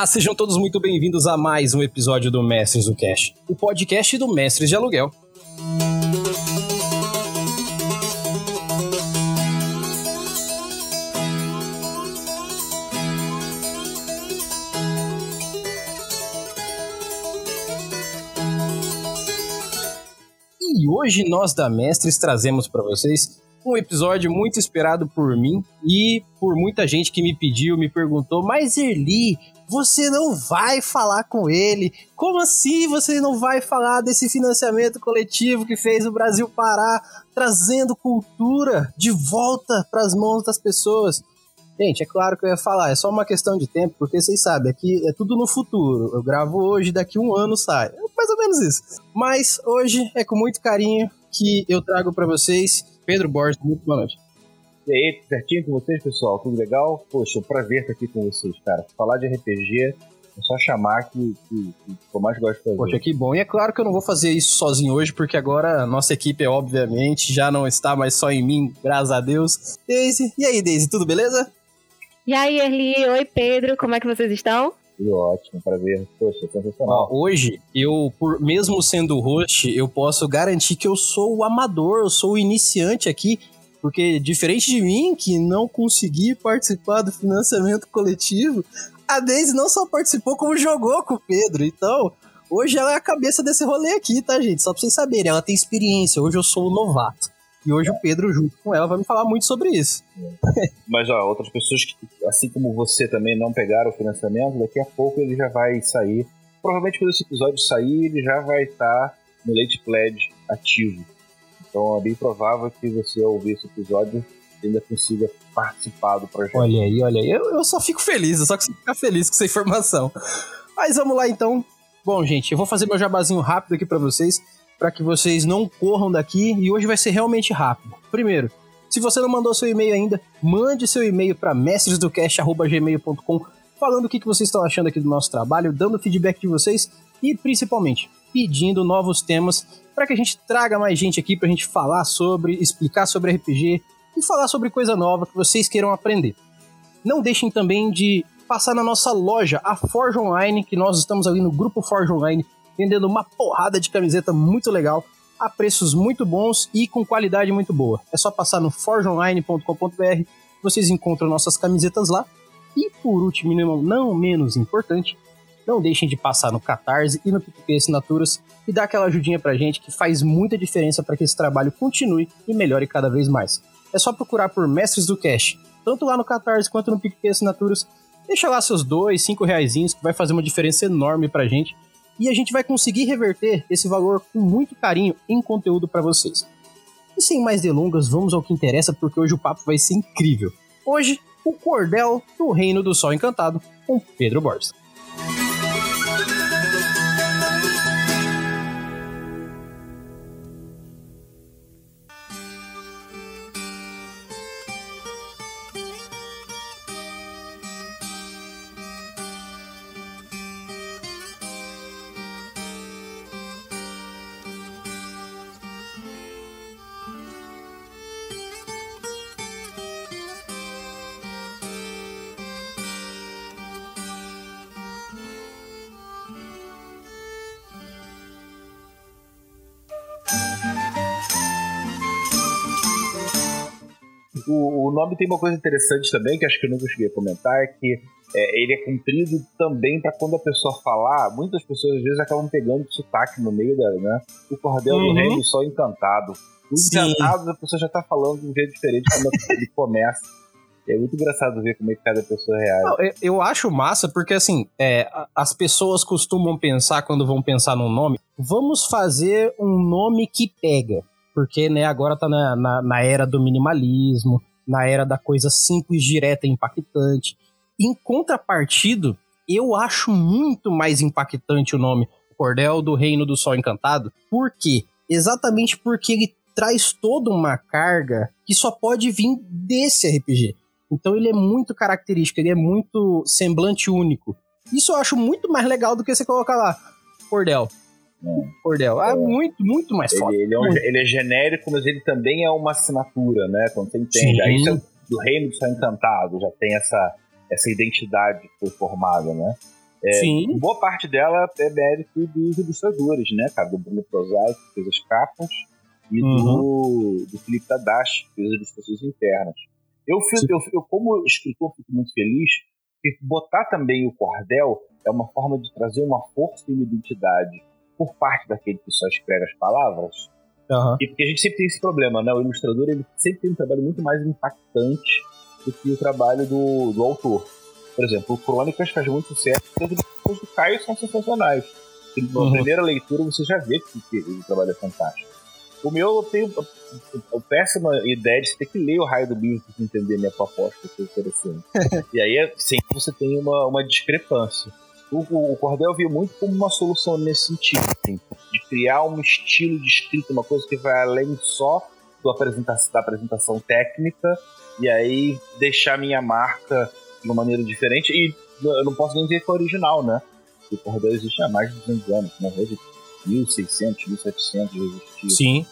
Olá, sejam todos muito bem-vindos a mais um episódio do Mestres do Cash, o podcast do Mestres de Aluguel. E hoje nós da Mestres trazemos para vocês um episódio muito esperado por mim e por muita gente que me pediu, me perguntou, mas Erli, você não vai falar com ele? Como assim você não vai falar desse financiamento coletivo que fez o Brasil parar, trazendo cultura de volta para as mãos das pessoas? Gente, é claro que eu ia falar, é só uma questão de tempo, porque vocês sabem, aqui é tudo no futuro. Eu gravo hoje, daqui um ano sai. É mais ou menos isso. Mas hoje é com muito carinho que eu trago para vocês Pedro Borges. Muito boa noite. E aí, certinho com vocês, pessoal? Tudo legal? Poxa, um prazer estar aqui com vocês, cara. Falar de RPG é só chamar que, que, que eu mais gosto de fazer. Poxa, que bom. E é claro que eu não vou fazer isso sozinho hoje, porque agora a nossa equipe, obviamente, já não está mais só em mim, graças a Deus. Daisy, e aí, Daisy, tudo beleza? E aí, Erli, oi Pedro, como é que vocês estão? Tudo ótimo, prazer. Poxa, sensacional. Ó, hoje, eu, por, mesmo sendo host, eu posso garantir que eu sou o amador, eu sou o iniciante aqui, porque diferente de mim, que não consegui participar do financiamento coletivo, a Daisy não só participou, como jogou com o Pedro. Então, hoje ela é a cabeça desse rolê aqui, tá, gente? Só pra vocês saberem, ela tem experiência. Hoje eu sou o novato. E hoje o Pedro, junto com ela, vai me falar muito sobre isso. Mas, ó, outras pessoas que, assim como você também não pegaram o financiamento, daqui a pouco ele já vai sair. Provavelmente quando esse episódio sair, ele já vai estar no Late Pledge ativo. Então é bem provável que você, ao ouvir esse episódio, ainda consiga participar do projeto. Olha aí, olha aí. Eu, eu só fico feliz, eu só consigo ficar feliz com essa informação. Mas vamos lá então. Bom, gente, eu vou fazer meu jabazinho rápido aqui para vocês para que vocês não corram daqui e hoje vai ser realmente rápido. Primeiro, se você não mandou seu e-mail ainda, mande seu e-mail para mestresdocast@gmail.com falando o que vocês estão achando aqui do nosso trabalho, dando feedback de vocês e principalmente pedindo novos temas para que a gente traga mais gente aqui para a gente falar sobre, explicar sobre RPG e falar sobre coisa nova que vocês queiram aprender. Não deixem também de passar na nossa loja, a Forge Online, que nós estamos ali no grupo Forge Online vendendo uma porrada de camiseta muito legal, a preços muito bons e com qualidade muito boa. É só passar no forgeonline.com.br, vocês encontram nossas camisetas lá. E por último, não, não menos importante, não deixem de passar no Catarse e no PicPay Assinaturas e dar aquela ajudinha pra gente que faz muita diferença para que esse trabalho continue e melhore cada vez mais. É só procurar por Mestres do Cash, tanto lá no Catarse quanto no PicPay Assinaturas. Deixa lá seus dois, cinco reais que vai fazer uma diferença enorme pra gente e a gente vai conseguir reverter esse valor com muito carinho em conteúdo para vocês. E sem mais delongas, vamos ao que interessa, porque hoje o papo vai ser incrível. Hoje, o Cordel do Reino do Sol Encantado, com Pedro Borges. O, o, nome tem uma coisa interessante também, que acho que eu nunca cheguei a comentar, que é, ele é comprido também para quando a pessoa falar, muitas pessoas às vezes acabam pegando sotaque no meio dela, né? O cordel uhum. do rei do sol encantado. Encantado, a pessoa já tá falando de um jeito diferente quando ele começa. É muito engraçado ver como é que cada pessoa reage. Eu, eu acho massa porque, assim, é, as pessoas costumam pensar, quando vão pensar num nome, vamos fazer um nome que pega porque né, agora tá na, na, na, era do minimalismo, na era da coisa simples, direta e impactante. Em contrapartido, eu acho muito mais impactante o nome Cordel do Reino do Sol Encantado. Por quê? Exatamente porque ele traz toda uma carga que só pode vir desse RPG. Então ele é muito característico, ele é muito semblante único. Isso eu acho muito mais legal do que você colocar lá, Cordel, Cordel. Ah, é. muito, muito mais forte. Ele, ele, é um, ele, é genérico, mas ele também é uma assinatura, né? Quando você entende. Sim. Aí você, do Reino do Céu Encantado já tem essa, essa identidade foi formada, né? É, Sim. Boa parte dela é mérito dos ilustradores, né, cara? Do Bruno Prozai, que fez as capas, e Uhum. do, do Felipe Tadashi, que fez as ilustrações internas. Eu, fico, Sim. eu, eu, como escritor, fico muito feliz, porque botar também o cordel é uma forma de trazer uma força e uma identidade por parte daquele que só escreve as palavras. Aham. E porque a gente sempre tem esse problema, né? O ilustrador ele sempre tem um trabalho muito mais impactante do que o trabalho do, do autor. Por exemplo, o Crônicas faz muito sucesso, e as ilustrações do Caio são sensacionais. Na Uhum. primeira leitura você já vê que, que o trabalho é fantástico. O meu, eu tenho a, a péssima ideia de você ter que ler o raio do livro para entender a minha proposta, que é interessante. e aí é, sempre você tem uma, uma discrepância. O, o, Cordel veio muito como uma solução nesse sentido, assim, de criar um estilo de escrita, uma coisa que vai além só do apresentação, da apresentação técnica, e aí deixar minha marca de uma maneira diferente. E eu não posso nem dizer que é original, né? O Cordel existe há mais de 200 anos, na rede 1600, 1700 já existia. Sim.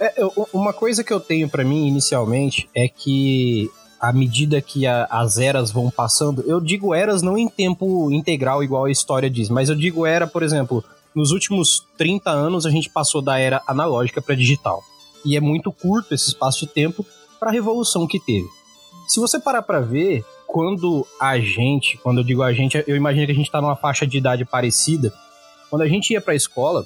É, eu- uma coisa que eu tenho pra mim inicialmente é que à medida que a- as eras vão passando, eu digo eras não em tempo integral igual a história diz, mas eu digo era, por exemplo, nos últimos 30 anos a gente passou da era analógica para digital. E é muito curto esse espaço de tempo para a revolução que teve. Se você parar para ver, quando a gente, quando eu digo a gente, eu imagino que a gente tá numa faixa de idade parecida. Quando a gente ia para a escola,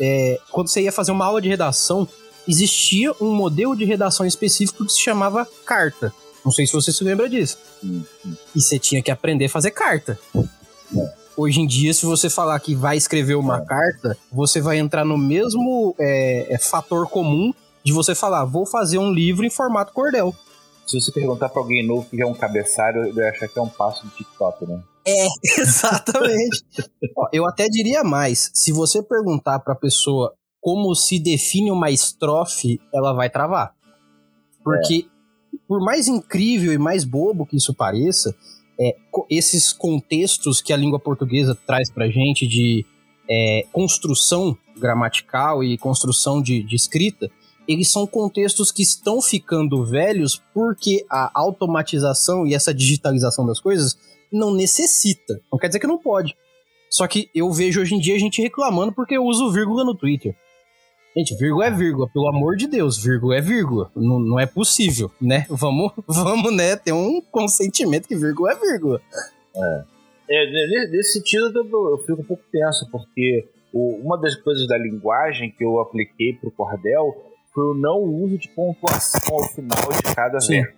é, quando você ia fazer uma aula de redação, existia um modelo de redação específico que se chamava carta. Não sei se você se lembra disso. Hum, hum. E você tinha que aprender a fazer carta. Hoje em dia, se você falar que vai escrever uma É. carta, você vai entrar no mesmo é, é, fator comum de você falar, vou fazer um livro em formato cordel. Se você perguntar pra alguém novo que é um cabeçalho, ele vai achar que é um passo do TikTok, né? Exatamente. Ó, eu até diria mais. Se você perguntar pra pessoa como se define uma estrofe, ela vai travar. Porque, por mais incrível e mais bobo que isso pareça, é, esses contextos que a língua portuguesa traz pra gente de é, construção gramatical e construção de, de escrita, eles são contextos que estão ficando velhos porque a automatização e essa digitalização das coisas não necessita. Não quer dizer que não pode. Só que eu vejo hoje em dia a gente reclamando porque eu uso vírgula no Twitter. Gente, vírgula é vírgula, pelo amor de Deus, vírgula é vírgula. Não, não é possível, né? Vamos, vamos, né, ter um consentimento que vírgula é vírgula. É, ne- nesse sentido eu, fico um pouco tenso, porque o- uma das coisas da linguagem que eu apliquei pro cordel foi o não uso de pontuação ao final de cada Sim. verso.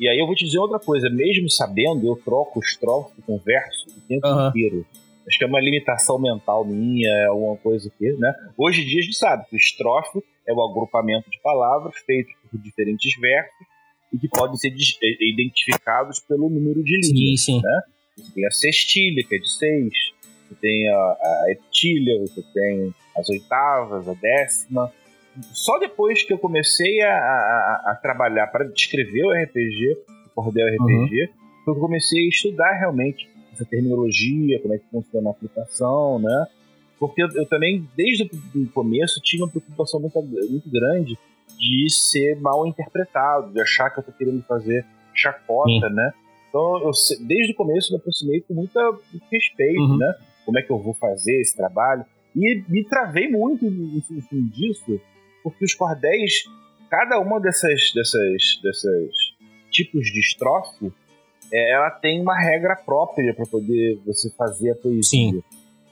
E aí eu vou te dizer outra coisa, mesmo sabendo, eu troco estrofe com verso o tempo Aham. inteiro. Acho que é uma limitação mental minha, é alguma coisa que, né? Hoje em dia a gente sabe que o estrofe é o agrupamento de palavras feitos por diferentes versos e que podem ser eh, identificados pelo número de linhas. Sim, sim. Você tem a sextilha, que é de seis. Você tem a, a etilha, você tem as oitavas, a décima. Só depois que eu comecei a, a- a trabalhar para descrever o RPG, o Cordel RPG, que eu comecei a estudar realmente essa terminologia, como é que funciona a aplicação, né? Porque eu, eu também, desde o começo, tinha uma preocupação muito, muito grande de ser mal interpretado, de achar que eu tô querendo fazer chacota, né? Então, eu, desde o começo, me aproximei com muita, muito respeito, Uhum. né? Como é que eu vou fazer esse trabalho. E me travei muito em função disso, porque os cordéis, cada uma dessas, dessas, dessas tipos de estrofe, é, ela tem uma regra própria para poder você fazer a poesia. Sim.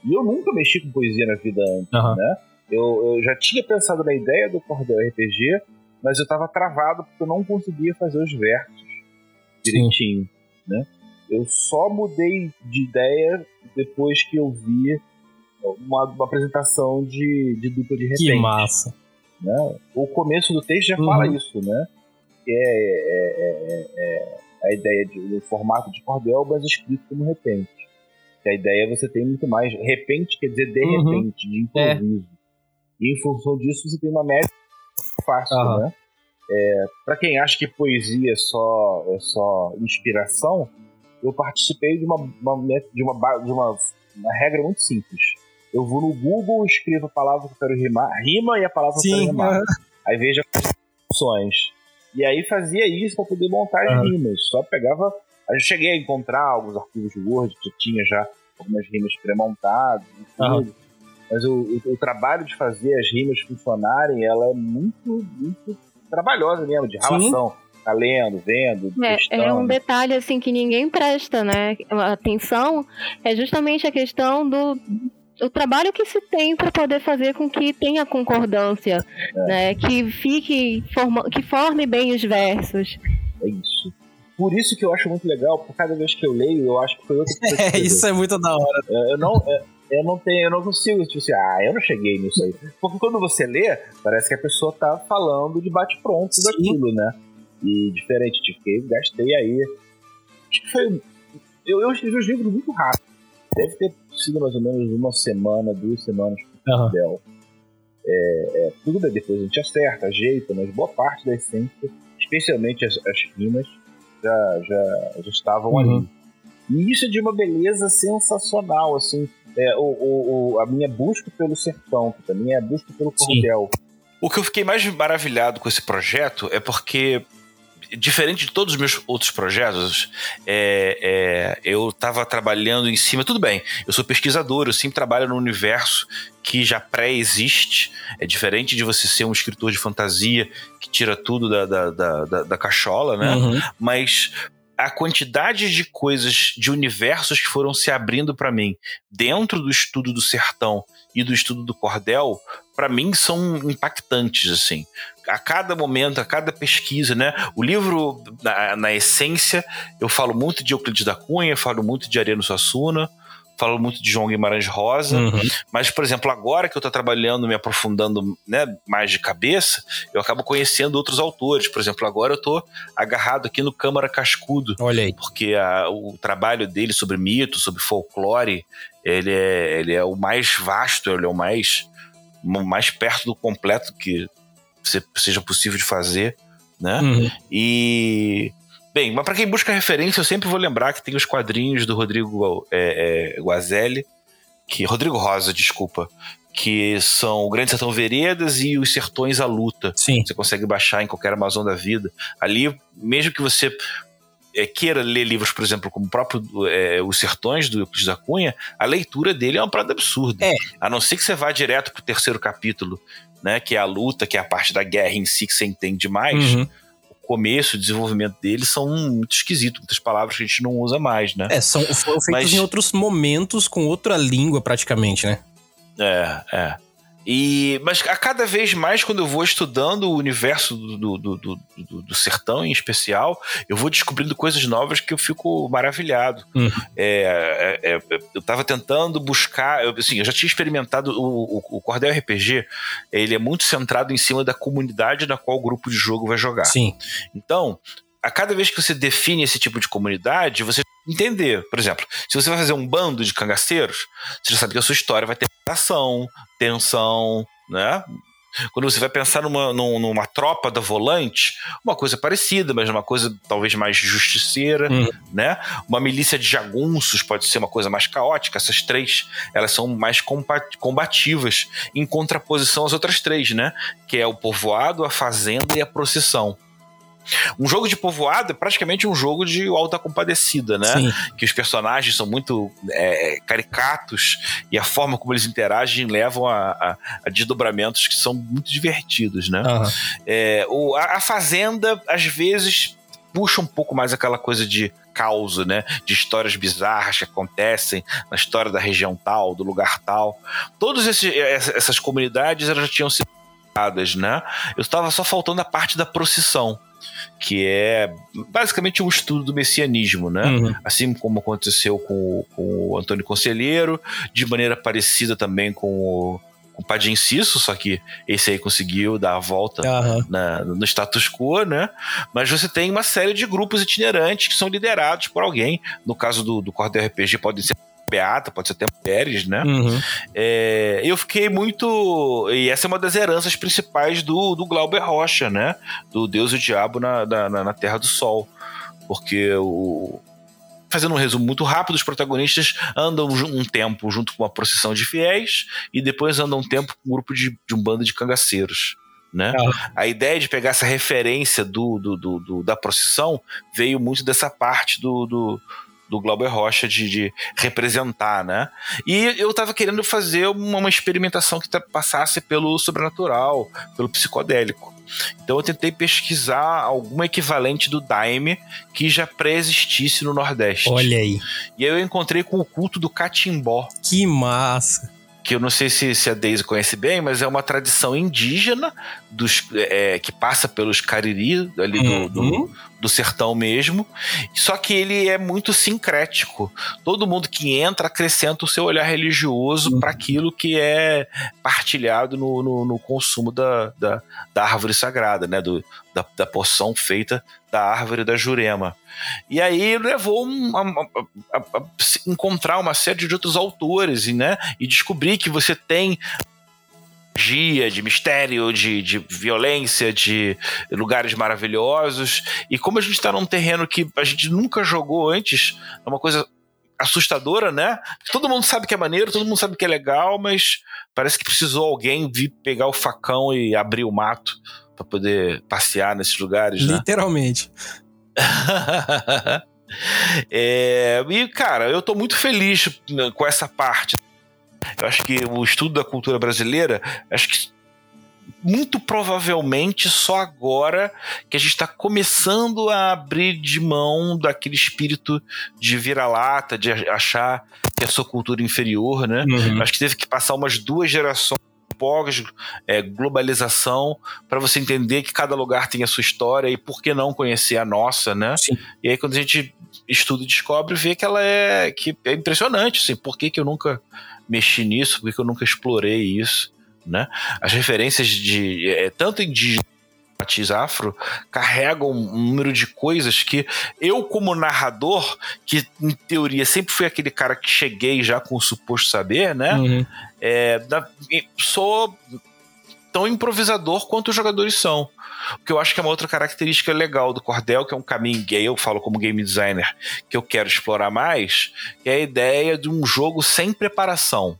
E eu nunca mexi com poesia na vida antes, Aham. né? Eu, eu já tinha pensado na ideia do cordel RPG, mas eu estava travado porque eu não conseguia fazer os versos direitinho, né? Eu só mudei de ideia depois que eu vi uma, uma apresentação de, de dupla de repente. Que massa. né? O começo do texto já Uhum. fala isso, né? É, é- é- é a ideia de, do formato de cordel, mas escrito como repente. Que a ideia é você tem muito mais. Repente quer dizer de Uhum. repente, de improviso. E em função disso você tem uma média fácil, Aham. né? É, para quem acha que poesia é só, é só inspiração, eu participei de uma, uma de, uma, de uma, uma regra muito simples. Eu vou no Google, escrevo a palavra que eu quero rimar, rima e a palavra que eu quero Sim, rimar. aham. Aí veja as opções. E aí fazia isso para poder montar as rimas. Só pegava Eu cheguei a encontrar alguns arquivos de Word que tinha já algumas rimas pré-montadas uhum. Mas o, o, o, trabalho de fazer as rimas funcionarem, ela é muito, muito trabalhosa mesmo, de relação. Sim tá lendo, vendo, é, é, um detalhe assim que ninguém presta, né? Atenção é justamente a questão do o trabalho que se tem para poder fazer com que tenha concordância, é. né? Que fique forma, que forme bem os versos. É isso. Por isso que eu acho muito legal, por cada vez que eu leio, eu acho que foi outra coisa. É, isso é muito da hora. É, eu não, é, eu não tenho, eu não consigo, tipo assim, ah, eu não cheguei nisso aí. Porque quando você lê, parece que a pessoa tá falando de bate-pronto daquilo, né? E diferente, tipo, eu gastei aí. Acho que foi. Eu, eu escrevi os livros muito rápido. Deve ter sido mais ou menos uma semana, duas semanas por uhum. Del. É, é, tudo bem, depois a gente acerta, ajeita, mas boa parte da essência, especialmente as, as rimas, já, já, já estavam uhum. ali. E isso é de uma beleza sensacional, assim. É, o, o, o, a minha busca pelo sertão, que também é a busca pelo cordel. O que eu fiquei mais maravilhado com esse projeto é porque diferente de todos os meus outros projetos, é, é, eu estava trabalhando em cima. Tudo bem, eu sou pesquisador, eu sempre trabalho no universo que já pré-existe. É diferente de você ser um escritor de fantasia que tira tudo da, da, da, da, da cachola, né? Uhum. Mas a quantidade de coisas, de universos que foram se abrindo para mim dentro do estudo do sertão e do estudo do cordel, para mim são impactantes assim. A cada momento, a cada pesquisa, né? O livro na, na essência, eu falo muito de Euclides da Cunha, falo muito de Ariano Suassuna, falo muito de João Guimarães Rosa, uhum. mas, por exemplo, agora que eu estou trabalhando, me aprofundando né, mais de cabeça, eu acabo conhecendo outros autores. Por exemplo, agora eu estou agarrado aqui no Câmara Cascudo. Olha aí. Porque a, o trabalho dele sobre mito, sobre folclore, ele é, ele é o mais vasto, ele é o mais, mais perto do completo que seja possível de fazer, né? Uhum. E Bem, mas para quem busca referência, eu sempre vou lembrar que tem os quadrinhos do Rodrigo é, é, Guazelli, que Rodrigo Rosa, desculpa, que são o Grande Sertão Veredas e os Sertões à Luta. Sim. Você consegue baixar em qualquer Amazon da vida. Ali, mesmo que você é, queira ler livros, por exemplo, como o próprio é, Os Sertões, do Euclides da Cunha, a leitura dele é uma parada absurda. É. A não ser que você vá direto pro terceiro capítulo, né? Que é a luta, que é a parte da guerra em si que você entende mais. Uhum começo, o desenvolvimento deles são muito esquisitos, muitas palavras que a gente não usa mais, né? É, são, foram feitos Mas... em outros momentos com outra língua praticamente, né? É, é. E, mas a cada vez mais, quando eu vou estudando o universo do, do, do, do, do sertão em especial, eu vou descobrindo coisas novas que eu fico maravilhado. Hum. É, é, é, eu estava tentando buscar. Eu, assim, eu já tinha experimentado o, o, o, Cordel RPG, ele é muito centrado em cima da comunidade na qual o grupo de jogo vai jogar. Sim. Então, a cada vez que você define esse tipo de comunidade, você entender. Por exemplo, se você vai fazer um bando de cangaceiros, você já sabe que a sua história vai ter ação, tensão, né? Quando você vai pensar numa, numa, tropa da volante, uma coisa parecida, mas uma coisa talvez mais justiceira, uhum. né? Uma milícia de jagunços pode ser uma coisa mais caótica. Essas três, elas são mais combativas, em contraposição às outras três, né? Que é o povoado, a fazenda e a procissão. Um jogo de povoado é praticamente um jogo de alta compadecida, né? Sim. Que os personagens são muito é, caricatos e a forma como eles interagem levam a, a, a desdobramentos que são muito divertidos, né? Uhum. É, o, a, a Fazenda, às vezes, puxa um pouco mais aquela coisa de caos, né? De histórias bizarras que acontecem na história da região tal, do lugar tal. Todas essas comunidades elas já tinham sido né? Eu estava só faltando a parte da procissão que é basicamente um estudo do messianismo, né? Uhum. Assim como aconteceu com, com, o Antônio Conselheiro, de maneira parecida também com o, com o Padim Cisso, só que esse aí conseguiu dar a volta uhum. na, no status quo, né? Mas você tem uma série de grupos itinerantes que são liderados por alguém. No caso do, do Cordel RPG, podem ser beata, pode ser até mulheres, né? Uhum. É, eu fiquei muito. E essa é uma das heranças principais do, do Glauber Rocha, né? Do Deus e o Diabo na, na, na Terra do Sol. Porque o. Fazendo um resumo muito rápido, os protagonistas andam um tempo junto com uma procissão de fiéis e depois andam um tempo com um grupo de, de um bando de cangaceiros. Né? Ah. A ideia de pegar essa referência do, do, do, do, da procissão veio muito dessa parte do, do, do Glauber Rocha de, de, representar, né? E eu tava querendo fazer uma, uma experimentação que passasse pelo sobrenatural, pelo psicodélico. Então eu tentei pesquisar algum equivalente do Daime que já pré-existisse no Nordeste. Olha aí. E aí eu encontrei com o culto do Catimbó. Que massa! Que eu não sei se, se a Daisy conhece bem, mas é uma tradição indígena dos, é, que passa pelos Cariri, ali uhum. do, do, do, sertão mesmo. Só que ele é muito sincrético. Todo mundo que entra acrescenta o seu olhar religioso uhum. para aquilo que é partilhado no, no, no consumo da, da, da, árvore sagrada, né? Do, da, da poção feita da árvore da Jurema. E aí levou a, a, a, encontrar uma série de outros autores né, e descobrir que você tem magia, de mistério, de, de violência, de lugares maravilhosos. E como a gente está num terreno que a gente nunca jogou antes, é uma coisa assustadora, né? Todo mundo sabe que é maneiro, todo mundo sabe que é legal, mas parece que precisou alguém vir pegar o facão e abrir o mato para poder passear nesses lugares, né? Literalmente. é, e, cara, eu tô muito feliz né, com essa parte. Eu acho que o estudo da cultura brasileira, acho que muito provavelmente só agora que a gente está começando a abrir de mão daquele espírito de vira-lata, de achar que é a sua cultura inferior, né? Uhum. Acho que teve que passar umas duas gerações pós é, globalização para você entender que cada lugar tem a sua história e por que não conhecer a nossa, né? Sim. E aí quando a gente estuda e descobre, vê que ela é que é impressionante, assim, por que, que eu nunca mexi nisso, por que, que eu nunca explorei isso, né? As referências de é, tanto indígena Matiz Afro carregam um número de coisas que eu, como narrador, que em teoria sempre fui aquele cara que cheguei já com o suposto saber, né? Uhum. É, da, sou tão improvisador quanto os jogadores são. O que eu acho que é uma outra característica legal do Cordel, que é um caminho gay, eu falo como game designer, que eu quero explorar mais, que é a ideia de um jogo sem preparação.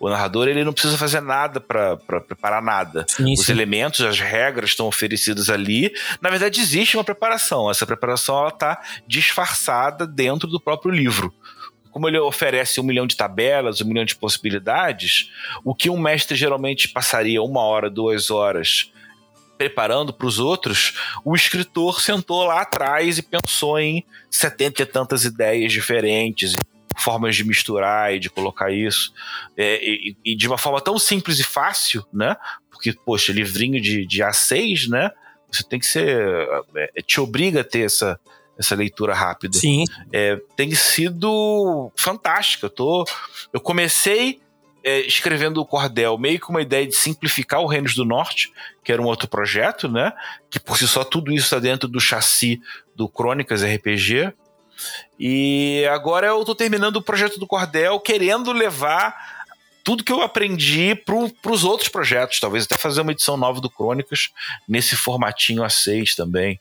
O narrador ele não precisa fazer nada para preparar nada. Sim, Os sim. elementos, as regras estão oferecidas ali. Na verdade, existe uma preparação. Essa preparação ela está disfarçada dentro do próprio livro como ele oferece um milhão de tabelas, um milhão de possibilidades, o que um mestre geralmente passaria uma hora, duas horas preparando para os outros, o escritor sentou lá atrás e pensou em setenta e tantas ideias diferentes, formas de misturar e de colocar isso. É, e, e, de uma forma tão simples e fácil, né? Porque, poxa, livrinho de, de A6, né? Você tem que ser. É, te obriga a ter essa, essa leitura rápida. Sim. É, tem sido fantástica. Eu, tô, eu comecei é, escrevendo o Cordel meio com uma ideia de simplificar o Reinos do Norte, que era um outro projeto, né? Que por si só tudo isso está dentro do chassi do Crônicas RPG. E agora eu tô terminando o projeto do Cordel, querendo levar tudo que eu aprendi para os outros projetos, talvez até fazer uma edição nova do Crônicas nesse formatinho A6 também.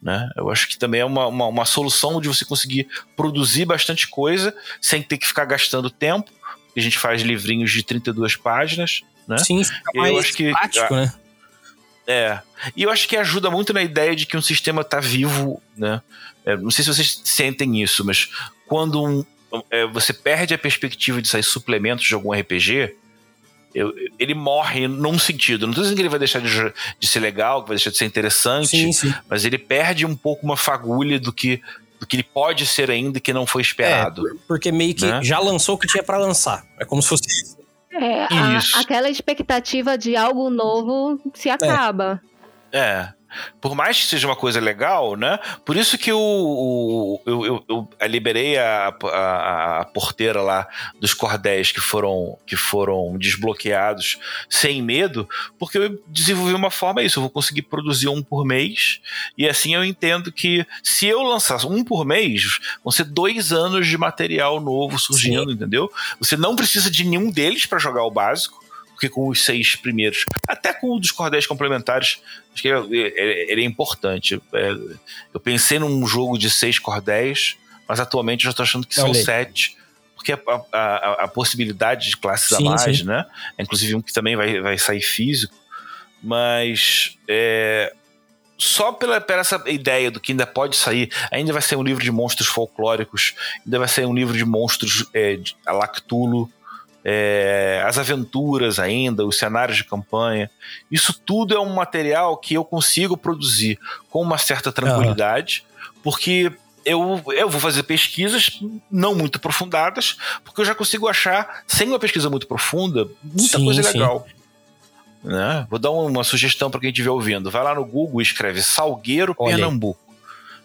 Né? Eu acho que também é uma, uma, uma, solução de você conseguir produzir bastante coisa sem ter que ficar gastando tempo. A gente faz livrinhos de 32 páginas. Né? Sim, fica mais eu acho que, prático, né? É. E eu acho que ajuda muito na ideia de que um sistema está vivo, né? É, não sei se vocês sentem isso, mas quando um, é, você perde a perspectiva de sair suplementos de algum RPG, eu, ele morre num sentido. Não estou dizendo que ele vai deixar de, de, ser legal, que vai deixar de ser interessante, sim, sim. mas ele perde um pouco uma fagulha do que do que ele pode ser ainda que não foi esperado. É, porque meio que né? já lançou o que tinha para lançar. É como se fosse é, a, aquela expectativa de algo novo se acaba. É. é por mais que seja uma coisa legal, né? Por isso que o, o eu, eu, eu, liberei a, a, a, porteira lá dos cordéis que foram, que foram desbloqueados sem medo, porque eu desenvolvi uma forma isso, eu vou conseguir produzir um por mês, e assim eu entendo que se eu lançar um por mês, vão ser dois anos de material novo surgindo, Sim. entendeu? Você não precisa de nenhum deles para jogar o básico, porque com os seis primeiros, até com o dos cordéis complementares, acho que ele, ele, ele é importante. É, eu pensei num jogo de seis cordéis, mas atualmente eu já estou achando que são sete, porque a, a, a, possibilidade de classes sim, a mais, sim. né? Inclusive um que também vai, vai sair físico. mas é, só pela, pela essa ideia do que ainda pode sair, ainda vai ser um livro de monstros folclóricos, ainda vai ser um livro de monstros é, de, a Lactulo, é, as aventuras ainda, os cenários de campanha. Isso tudo é um material que eu consigo produzir com uma certa tranquilidade, uhum. porque eu, eu vou fazer pesquisas não muito aprofundadas, porque eu já consigo achar, sem uma pesquisa muito profunda, muita sim, coisa sim. legal. Né? Vou dar uma sugestão para quem estiver ouvindo. Vai lá no Google e escreve Salgueiro, Olha Pernambuco.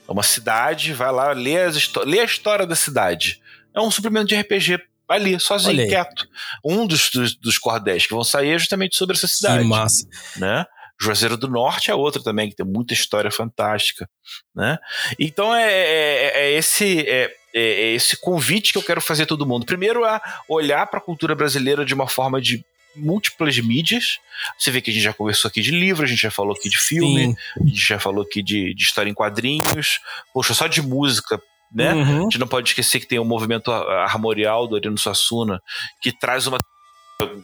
É uma cidade, vai lá, lê, as lê a história da cidade. É um suplemento de RPG ali, sozinho, quieto. Um dos, dos, dos cordéis que vão sair é justamente sobre essa cidade. Sim, massa. Né? Juazeiro do Norte é outro também, que tem muita história fantástica. Né? Então é, é, é esse. É, é, esse convite que eu quero fazer a todo mundo. Primeiro, a olhar para a cultura brasileira de uma forma de múltiplas mídias. Você vê que a gente já conversou aqui de livro, a gente já falou aqui de filme, Sim. a gente já falou aqui de, de história em quadrinhos. Poxa, só de música, né? Uhum. A gente não pode esquecer que tem o movimento armorial do Arino Suassuna, que traz uma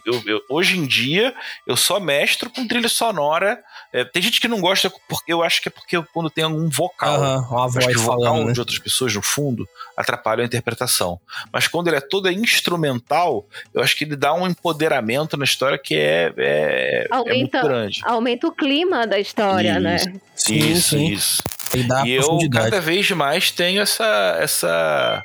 eu, eu, hoje em dia, eu sou mestre com trilha sonora. É, tem gente que não gosta, porque eu acho que é porque quando tem algum vocal, uhum, uma voz acho que o vocal falando, né? de outras pessoas no fundo atrapalha a interpretação. Mas quando ele é todo instrumental, eu acho que ele dá um empoderamento na história que é, é, aumenta, é muito grande. Aumenta o clima da história, isso, né? Sim, isso, sim. isso. E, e eu cada vez mais tenho essa essa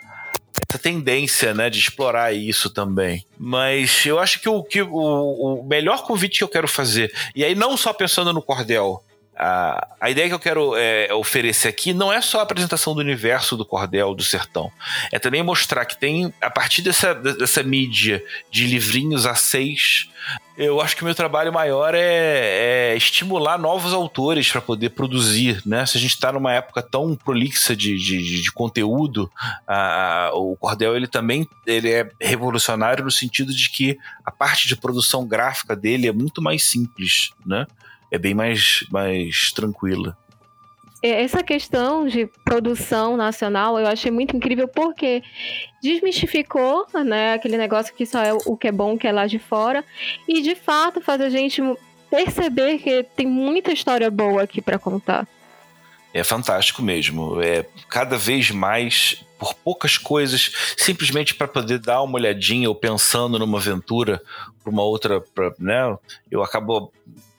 essa tendência, né, de explorar isso também. Mas eu acho que o, que o, o melhor convite que eu quero fazer, e aí não só pensando no cordel, a, a ideia que eu quero é, oferecer aqui não é só a apresentação do universo do cordel do sertão, é também mostrar que tem, a partir dessa, dessa mídia de livrinhos a seis, eu acho que o meu trabalho maior é, é estimular novos autores para poder produzir, né? Se a gente está numa época tão prolixa de, de, de conteúdo, a, o Cordel ele também ele é revolucionário no sentido de que a parte de produção gráfica dele é muito mais simples, né? É bem mais, mais tranquila. É, essa questão de produção nacional eu achei muito incrível porque desmistificou né, aquele negócio que só é o que é bom, que é lá de fora, e de fato faz a gente perceber que tem muita história boa aqui para contar. É fantástico mesmo. É cada vez mais por poucas coisas, simplesmente para poder dar uma olhadinha ou pensando numa aventura para uma outra, pra, né? Eu acabo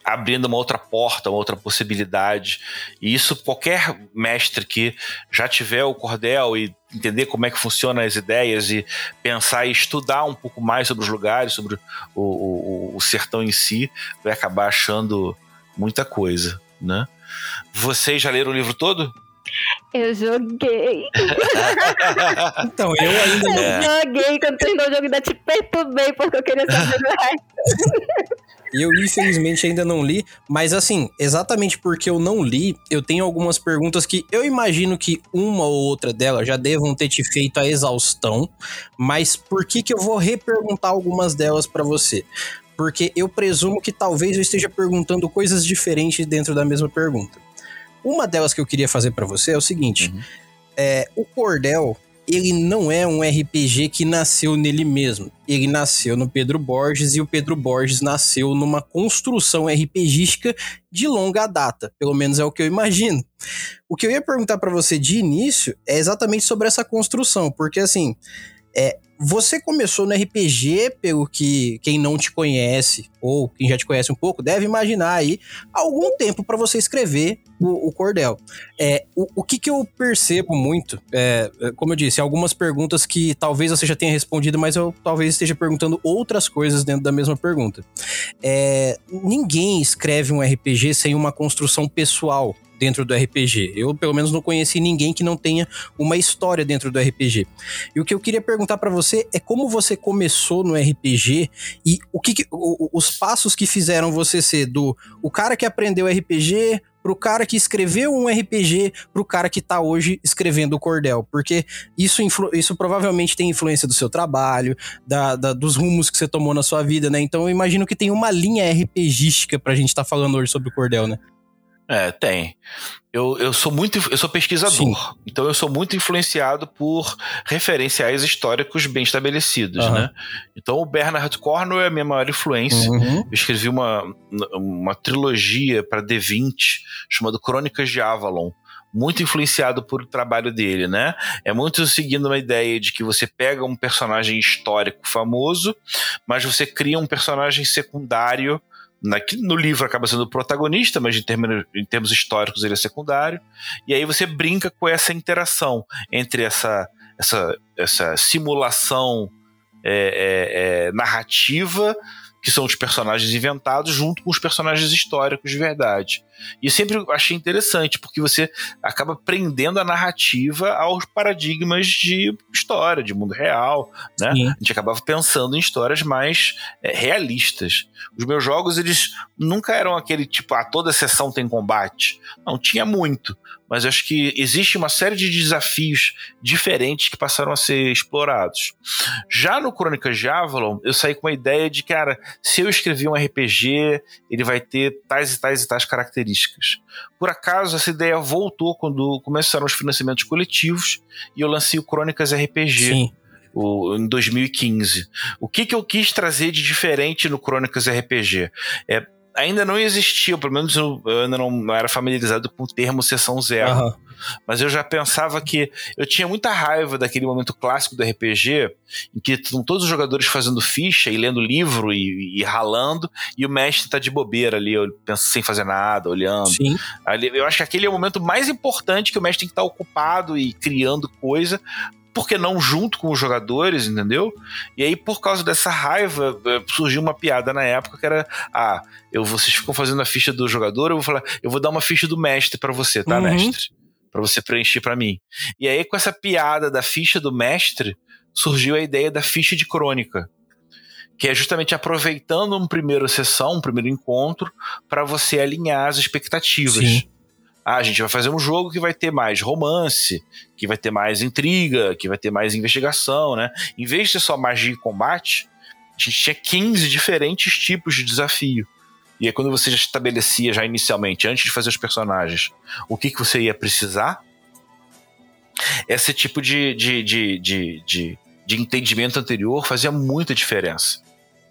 abrindo uma outra porta, uma outra possibilidade. E isso qualquer mestre que já tiver o cordel e entender como é que funcionam as ideias e pensar e estudar um pouco mais sobre os lugares, sobre o, o, o sertão em si, vai acabar achando muita coisa, né? Vocês já leram o livro todo? Eu joguei. então, eu ainda não. Eu joguei, quando terminou o jogo ainda te perturbei porque eu queria saber mais. Eu, infelizmente, ainda não li, mas assim, exatamente porque eu não li, eu tenho algumas perguntas que eu imagino que uma ou outra delas já devam ter te feito a exaustão, mas por que que eu vou reperguntar algumas delas para você? Porque eu presumo que talvez eu esteja perguntando coisas diferentes dentro da mesma pergunta. Uma delas que eu queria fazer para você é o seguinte: uhum. é, o cordel ele não é um RPG que nasceu nele mesmo. Ele nasceu no Pedro Borges e o Pedro Borges nasceu numa construção RPGística de longa data, pelo menos é o que eu imagino. O que eu ia perguntar para você de início é exatamente sobre essa construção, porque assim, é, você começou no RPG, pelo que quem não te conhece, ou quem já te conhece um pouco, deve imaginar aí algum tempo para você escrever o, o cordel. É, o, o que, que eu percebo muito, é, é, como eu disse, algumas perguntas que talvez você já tenha respondido, mas eu talvez esteja perguntando outras coisas dentro da mesma pergunta. É, ninguém escreve um RPG sem uma construção pessoal dentro do RPG. Eu, pelo menos, não conheci ninguém que não tenha uma história dentro do RPG. E o que eu queria perguntar para você é como você começou no RPG e o que, que o, os passos que fizeram você ser do o cara que aprendeu RPG pro cara que escreveu um RPG, pro cara que tá hoje escrevendo o Cordel. Porque isso, isso provavelmente tem influência do seu trabalho, da, da, dos rumos que você tomou na sua vida, né? Então eu imagino que tem uma linha RPGística pra gente estar tá falando hoje sobre o Cordel, né? É, tem. Eu, eu sou muito eu sou pesquisador, Sim. então eu sou muito influenciado por referenciais históricos bem estabelecidos, uhum. né? Então o Bernard Cornwell é a minha maior influência. Uhum. Eu escrevi uma, uma trilogia para D20 chamada Crônicas de Avalon, muito influenciado por o trabalho dele, né? É muito seguindo uma ideia de que você pega um personagem histórico famoso, mas você cria um personagem secundário No livro acaba sendo o protagonista, mas em termos, em termos históricos ele é secundário. E aí você brinca com essa interação entre essa, essa, essa simulação é, é, é, narrativa que são os personagens inventados, junto com os personagens históricos de verdade. E eu sempre achei interessante, porque você acaba prendendo a narrativa aos paradigmas de história, de mundo real, né? Sim. A gente acabava pensando em histórias mais é, realistas. Os meus jogos, eles nunca eram aquele tipo, ah, toda sessão tem combate. Não, tinha muito mas acho que existe uma série de desafios diferentes que passaram a ser explorados. Já no Crônicas de Avalon, eu saí com a ideia de, cara, se eu escrever um RPG, ele vai ter tais e tais e tais características. Por acaso, essa ideia voltou quando começaram os financiamentos coletivos e eu lancei o Crônicas RPG. Sim. O, em 2015. O que, que eu quis trazer de diferente no Crônicas RPG? É ainda não existia, pelo menos eu, ainda não, não, era familiarizado com o termo sessão zero. Uhum. Mas eu já pensava que eu tinha muita raiva daquele momento clássico do RPG, em que estão todos os jogadores fazendo ficha e lendo livro e, e ralando, e o mestre tá de bobeira ali, sem fazer nada, olhando. Sim. Eu acho que aquele é o momento mais importante que o mestre tem que estar tá ocupado e criando coisa por que não junto com os jogadores, entendeu? E aí, por causa dessa raiva, eh, surgiu uma piada na época que era: ah, eu, vocês ficam fazendo a ficha do jogador, eu vou falar, eu vou dar uma ficha do mestre para você, tá, uhum. mestre? Para você preencher para mim. E aí, com essa piada da ficha do mestre, surgiu a ideia da ficha de crônica. Que é justamente aproveitando uma primeira sessão, um primeiro encontro, para você alinhar as expectativas. Sim. Ah, a gente vai fazer um jogo que vai ter mais romance, que vai ter mais intriga, que vai ter mais investigação, né? Em vez de ser só magia e combate, a gente tinha 15 diferentes tipos de desafio. E aí, quando você já estabelecia já inicialmente, antes de fazer os personagens, o que, que você ia precisar, esse tipo de, de, de, de, de, de entendimento anterior fazia muita diferença.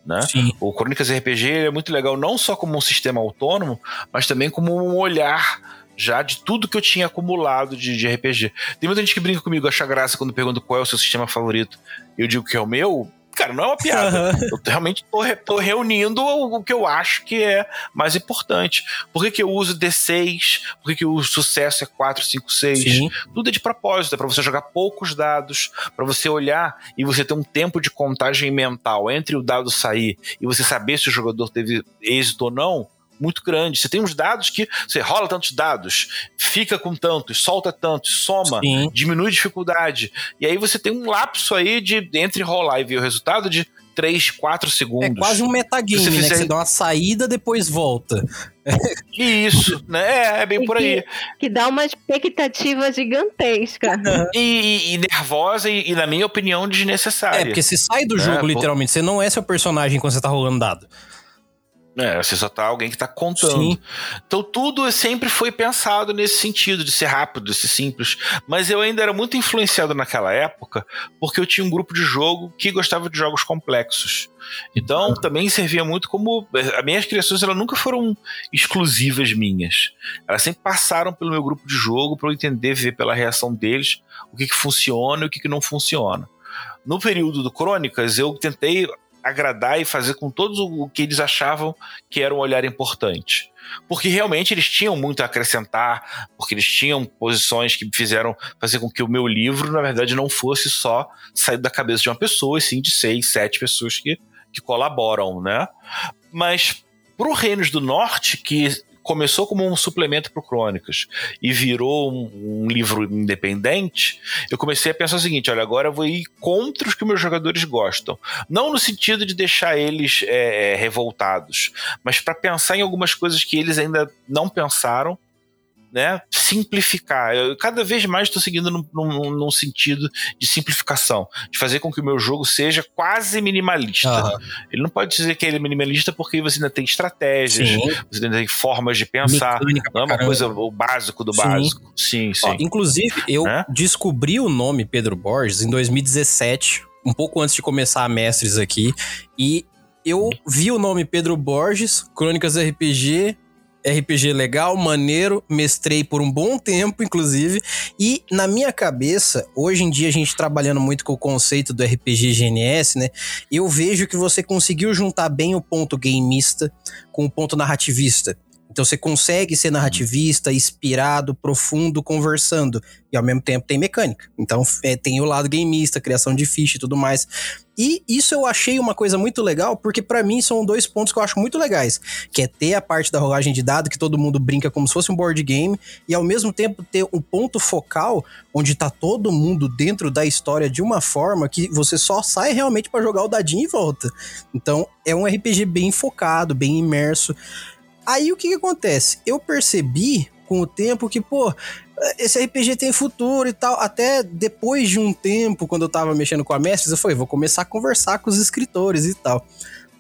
Né? O Crônicas RPG é muito legal não só como um sistema autônomo, mas também como um olhar já de tudo que eu tinha acumulado de, de RPG. Tem muita gente que brinca comigo, acha graça quando pergunta qual é o seu sistema favorito. Eu digo que é o meu. Cara, não é uma piada. eu realmente tô, tô, reunindo o que eu acho que é mais importante. Por que, que eu uso D6? Por que, que o sucesso é 4, 5, 6? Sim. Tudo é de propósito, é pra você jogar poucos dados, para você olhar e você ter um tempo de contagem mental entre o dado sair e você saber se o jogador teve êxito ou não muito grande. Você tem uns dados que você rola tantos dados, fica com tantos, solta tantos, soma, Sim. diminui a dificuldade. E aí você tem um lapso aí de entre rolar e ver o resultado de 3, 4 segundos. É quase um metagame, né? Que você dá uma saída, depois volta. Isso, né? É, é bem por aí. Que, que, dá uma expectativa gigantesca. E, e, e nervosa e, e, na minha opinião, desnecessária. É, porque você sai do jogo, é, literalmente. Você não é seu personagem quando você tá rolando dado. É, você só tá alguém que tá contando. Sim. Então tudo sempre foi pensado nesse sentido, de ser rápido, de ser simples. Mas eu ainda era muito influenciado naquela época, porque eu tinha um grupo de jogo que gostava de jogos complexos. Então uhum. também servia muito como. As minhas criações elas nunca foram exclusivas minhas. Elas sempre passaram pelo meu grupo de jogo para eu entender, ver pela reação deles o que, que funciona e o que, que não funciona. No período do Crônicas, eu tentei agradar e fazer com todos o que eles achavam que era um olhar importante. Porque realmente eles tinham muito a acrescentar, porque eles tinham posições que fizeram fazer com que o meu livro, na verdade, não fosse só sair da cabeça de uma pessoa, e sim de seis, sete pessoas que, que colaboram, né? Mas pro Reinos do Norte, que começou como um suplemento para Crônicas e virou um, um, livro independente, eu comecei a pensar o seguinte: olha, agora eu vou ir contra os que meus jogadores gostam. Não no sentido de deixar eles é, é revoltados, mas para pensar em algumas coisas que eles ainda não pensaram né, simplificar. Eu cada vez mais estou seguindo num, num, num, sentido de simplificação, de fazer com que o meu jogo seja quase minimalista. Uhum. Ele não pode dizer que ele é minimalista porque você ainda tem estratégias, sim. você ainda tem formas de pensar. Mecânica não é uma coisa o básico do sim. básico. Sim, sim. Ó, inclusive, eu é? descobri o nome Pedro Borges em 2017 um pouco antes de começar a Mestres aqui. E eu vi o nome Pedro Borges, Crônicas RPG, RPG legal, maneiro, mestrei por um bom tempo, inclusive. E na minha cabeça, hoje em dia a gente trabalhando muito com o conceito do RPG GNS, né? Eu vejo que você conseguiu juntar bem o ponto gameista com o ponto narrativista. Então você consegue ser narrativista, inspirado, profundo, conversando. E ao mesmo tempo tem mecânica. Então é, tem o lado gameista, criação de ficha e tudo mais. E isso eu achei uma coisa muito legal, porque para mim são dois pontos que eu acho muito legais. Que é ter a parte da rolagem de dado, que todo mundo brinca como se fosse um board game, e ao mesmo tempo ter um ponto focal onde tá todo mundo dentro da história de uma forma que você só sai realmente para jogar o dadinho e volta. Então é um RPG bem focado, bem imerso. Aí o que, que acontece? Eu percebi com o tempo que, pô, esse RPG tem futuro e tal. Até depois de um tempo, quando eu tava mexendo com a Mestres, eu falei, vou começar a conversar com os escritores e tal.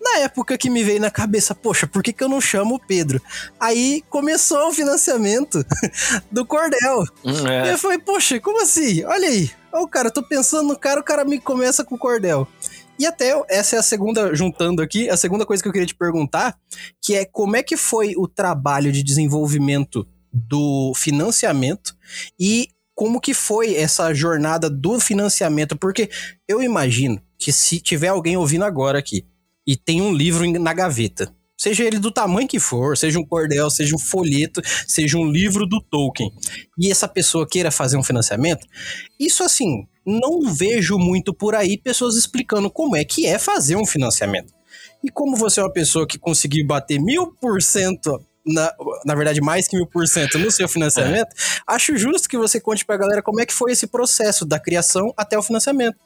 Na época que me veio na cabeça, poxa, por que, que eu não chamo o Pedro? Aí começou o financiamento do Cordel. Hum, é. E eu falei, poxa, como assim? Olha aí. Ó, o cara, tô pensando no cara, o cara me começa com o Cordel. E até essa é a segunda, juntando aqui, a segunda coisa que eu queria te perguntar, que é como é que foi o trabalho de desenvolvimento do financiamento e como que foi essa jornada do financiamento, porque eu imagino que se tiver alguém ouvindo agora aqui e tem um livro na gaveta, seja ele do tamanho que for, seja um cordel, seja um folheto, seja um livro do Tolkien, e essa pessoa queira fazer um financiamento, isso assim, não vejo muito por aí pessoas explicando como é que é fazer um financiamento. E como você é uma pessoa que conseguiu bater mil por cento na, na verdade, mais que mil por cento no seu financiamento, é. acho justo que você conte pra galera como é que foi esse processo da criação até o financiamento.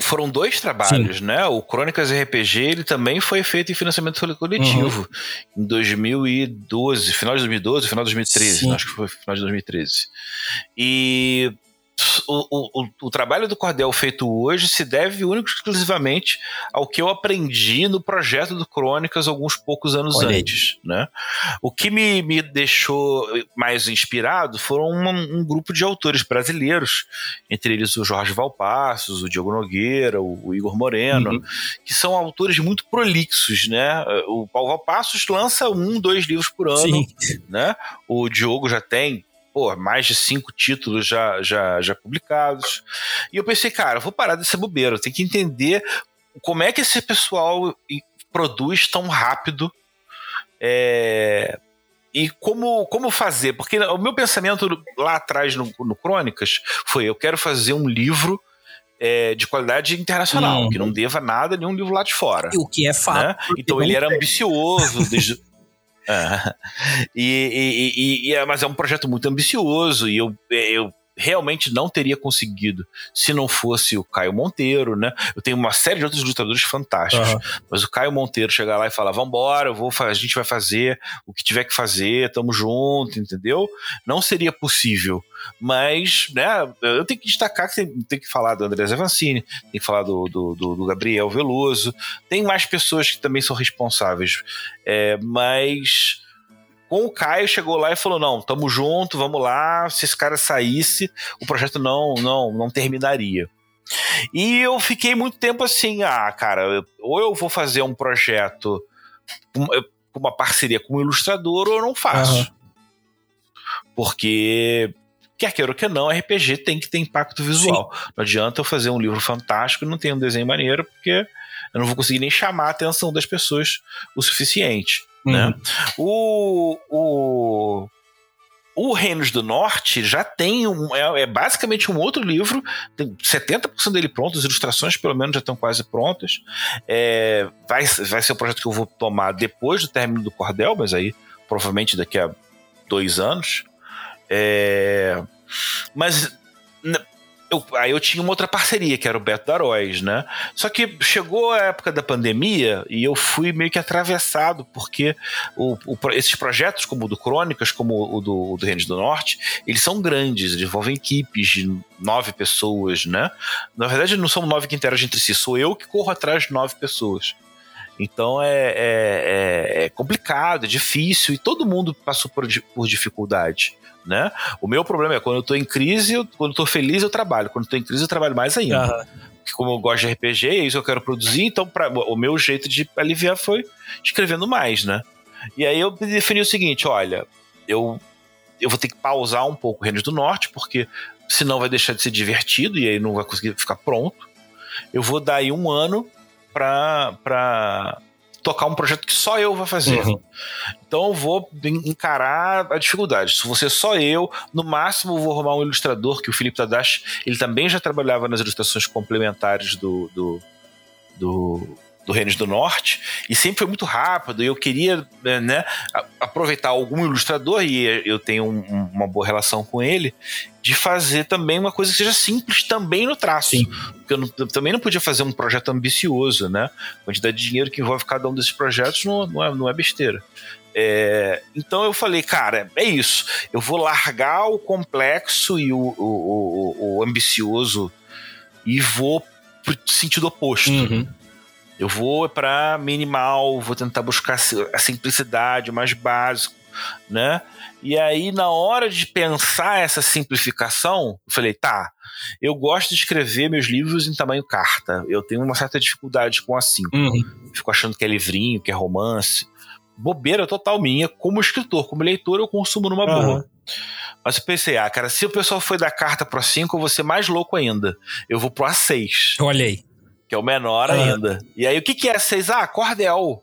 Foram dois trabalhos, Sim. né? O Crônicas RPG ele também foi feito em financiamento coletivo uhum. em 2012, final de 2012, final de 2013, Sim. acho que foi final de 2013. E o, o, o, trabalho do Cordel feito hoje se deve único exclusivamente ao que eu aprendi no projeto do Crônicas alguns poucos anos Olha antes. Né? O que me, me deixou mais inspirado foram um, um, grupo de autores brasileiros, entre eles o Jorge Valpassos, o Diogo Nogueira, o, o Igor Moreno, uhum. que são autores muito prolixos. Né? O Paulo Valpassos lança um, dois livros por ano. Sim. Né? O Diogo já tem pô, mais de cinco títulos já, já, já publicados. E eu pensei, cara, eu vou parar de ser bobeiro, tenho que entender como é que esse pessoal produz tão rápido. É, e como, como fazer? Porque o meu pensamento lá atrás no, no Crônicas foi: eu quero fazer um livro é, de qualidade internacional, que não deva nada nenhum livro lá de fora. O que é fato. Né? Então ele era ambicioso desde. É. E, e, e, é, mas é um projeto muito ambicioso e eu, eu realmente não teria conseguido se não fosse o Caio Monteiro, né? Eu tenho uma série de outros lutadores fantásticos, uhum. mas o Caio Monteiro chegar lá e falar: vambora, eu vou, a gente vai fazer o que tiver que fazer, tamo junto, entendeu? Não seria possível. Mas, né, eu tenho que destacar que tem, tem que falar do André Zavancini, tem que falar do, do, do, Gabriel Veloso, tem mais pessoas que também são responsáveis, é, mas com o Caio chegou lá e falou: não, tamo junto, vamos lá. Se esse cara saísse, o projeto não, não, não terminaria. E eu fiquei muito tempo assim, ah, cara, ou eu vou fazer um projeto com uma parceria com um ilustrador, ou eu não faço. Uhum. Porque quer queira ou que não, RPG tem que ter impacto visual. Sim. Não adianta eu fazer um livro fantástico e não ter um desenho maneiro, porque eu não vou conseguir nem chamar a atenção das pessoas o suficiente. Uhum. Né? O, o, o Reinos do Norte já tem um. É, é, basicamente um outro livro, tem 70% dele pronto, as ilustrações pelo menos já estão quase prontas. É, vai, vai ser o um projeto que eu vou tomar depois do término do Cordel, mas aí provavelmente daqui a dois anos. É, mas eu, aí eu tinha uma outra parceria, que era o Beto Daróis, né? Só que chegou a época da pandemia e eu fui meio que atravessado, porque o, o, esses projetos, como o do Crônicas, como o do, o do Reino do Norte, eles são grandes, eles envolvem equipes de nove pessoas, né? Na verdade, não são nove que interagem entre si, sou eu que corro atrás de nove pessoas. Então é, é, é, é complicado, é difícil, e todo mundo passou por, por dificuldade né? O meu problema é quando eu tô em crise, eu, quando eu tô feliz eu trabalho, quando eu tô em crise eu trabalho mais ainda. Uhum. Porque como eu gosto de RPG, é isso que eu quero produzir, então pra, o meu jeito de aliviar foi escrevendo mais, né? E aí eu defini o seguinte, olha, eu, eu vou ter que pausar um pouco o Reino do Norte, porque senão vai deixar de ser divertido e aí não vai conseguir ficar pronto. Eu vou dar aí um ano pra, pra tocar um projeto que só eu vou fazer. Uhum. Então eu vou encarar a dificuldade. Se você só eu, no máximo eu vou arrumar um ilustrador, que o Felipe Tadashi, ele também já trabalhava nas ilustrações complementares do, do, do do Reino do Norte, e sempre foi muito rápido, e eu queria né, né aproveitar algum ilustrador, e eu tenho um, uma boa relação com ele, de fazer também uma coisa que seja simples também no traço. Sim. Porque eu, não, eu, também não podia fazer um projeto ambicioso, né? A quantidade de dinheiro que envolve cada um desses projetos não, não, é, não é besteira. É, então eu falei, cara, é isso. Eu vou largar o complexo e o, o, o, o ambicioso e vou pro sentido oposto. Uhum. Eu vou para minimal, vou tentar buscar a simplicidade, o mais básico, né? E aí, na hora de pensar essa simplificação, eu falei, tá, eu gosto de escrever meus livros em tamanho carta. Eu tenho uma certa dificuldade com assim. Uhum. Fico achando que é livrinho, que é romance. Bobeira total minha. Como escritor, como leitor, eu consumo numa uhum. boa. Mas eu pensei, ah, cara, se o pessoal foi da carta pro A5, eu vou ser mais louco ainda. Eu vou pro A6. Olha aí que é o menor ainda. E aí, o que, que é seis? Ah, cordel.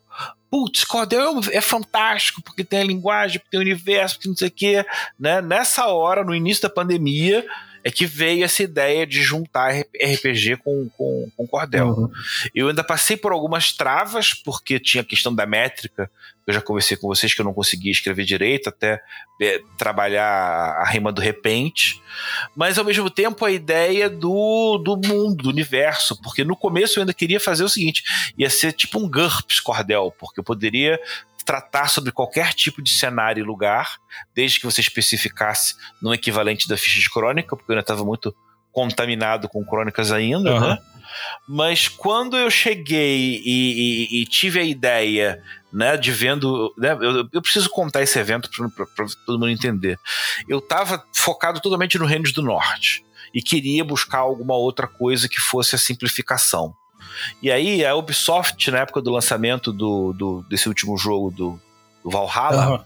Putz, cordel é fantástico, porque tem a linguagem, porque tem o universo, porque não sei o quê. Né? Nessa hora, no início da pandemia, é que veio essa ideia de juntar RPG com, com, com cordel. Uhum. Eu ainda passei por algumas travas, porque tinha a questão da métrica, eu já conversei com vocês que eu não conseguia escrever direito, até é, trabalhar a rima do repente, mas ao mesmo tempo a ideia do, do mundo, do universo, porque no começo eu ainda queria fazer o seguinte, ia ser tipo um GURPS cordel, porque eu poderia tratar sobre qualquer tipo de cenário e lugar, desde que você especificasse no equivalente da ficha de crônica, porque eu ainda estava muito contaminado com crônicas ainda, uhum. né? Mas quando eu cheguei e, e, e, tive a ideia, né, de vendo, né, eu, eu preciso contar esse evento para todo mundo entender. Eu estava focado totalmente no Reino do Norte e queria buscar alguma outra coisa que fosse a simplificação. E aí a Ubisoft, na época do lançamento do, do desse último jogo do, do Valhalla, uhum.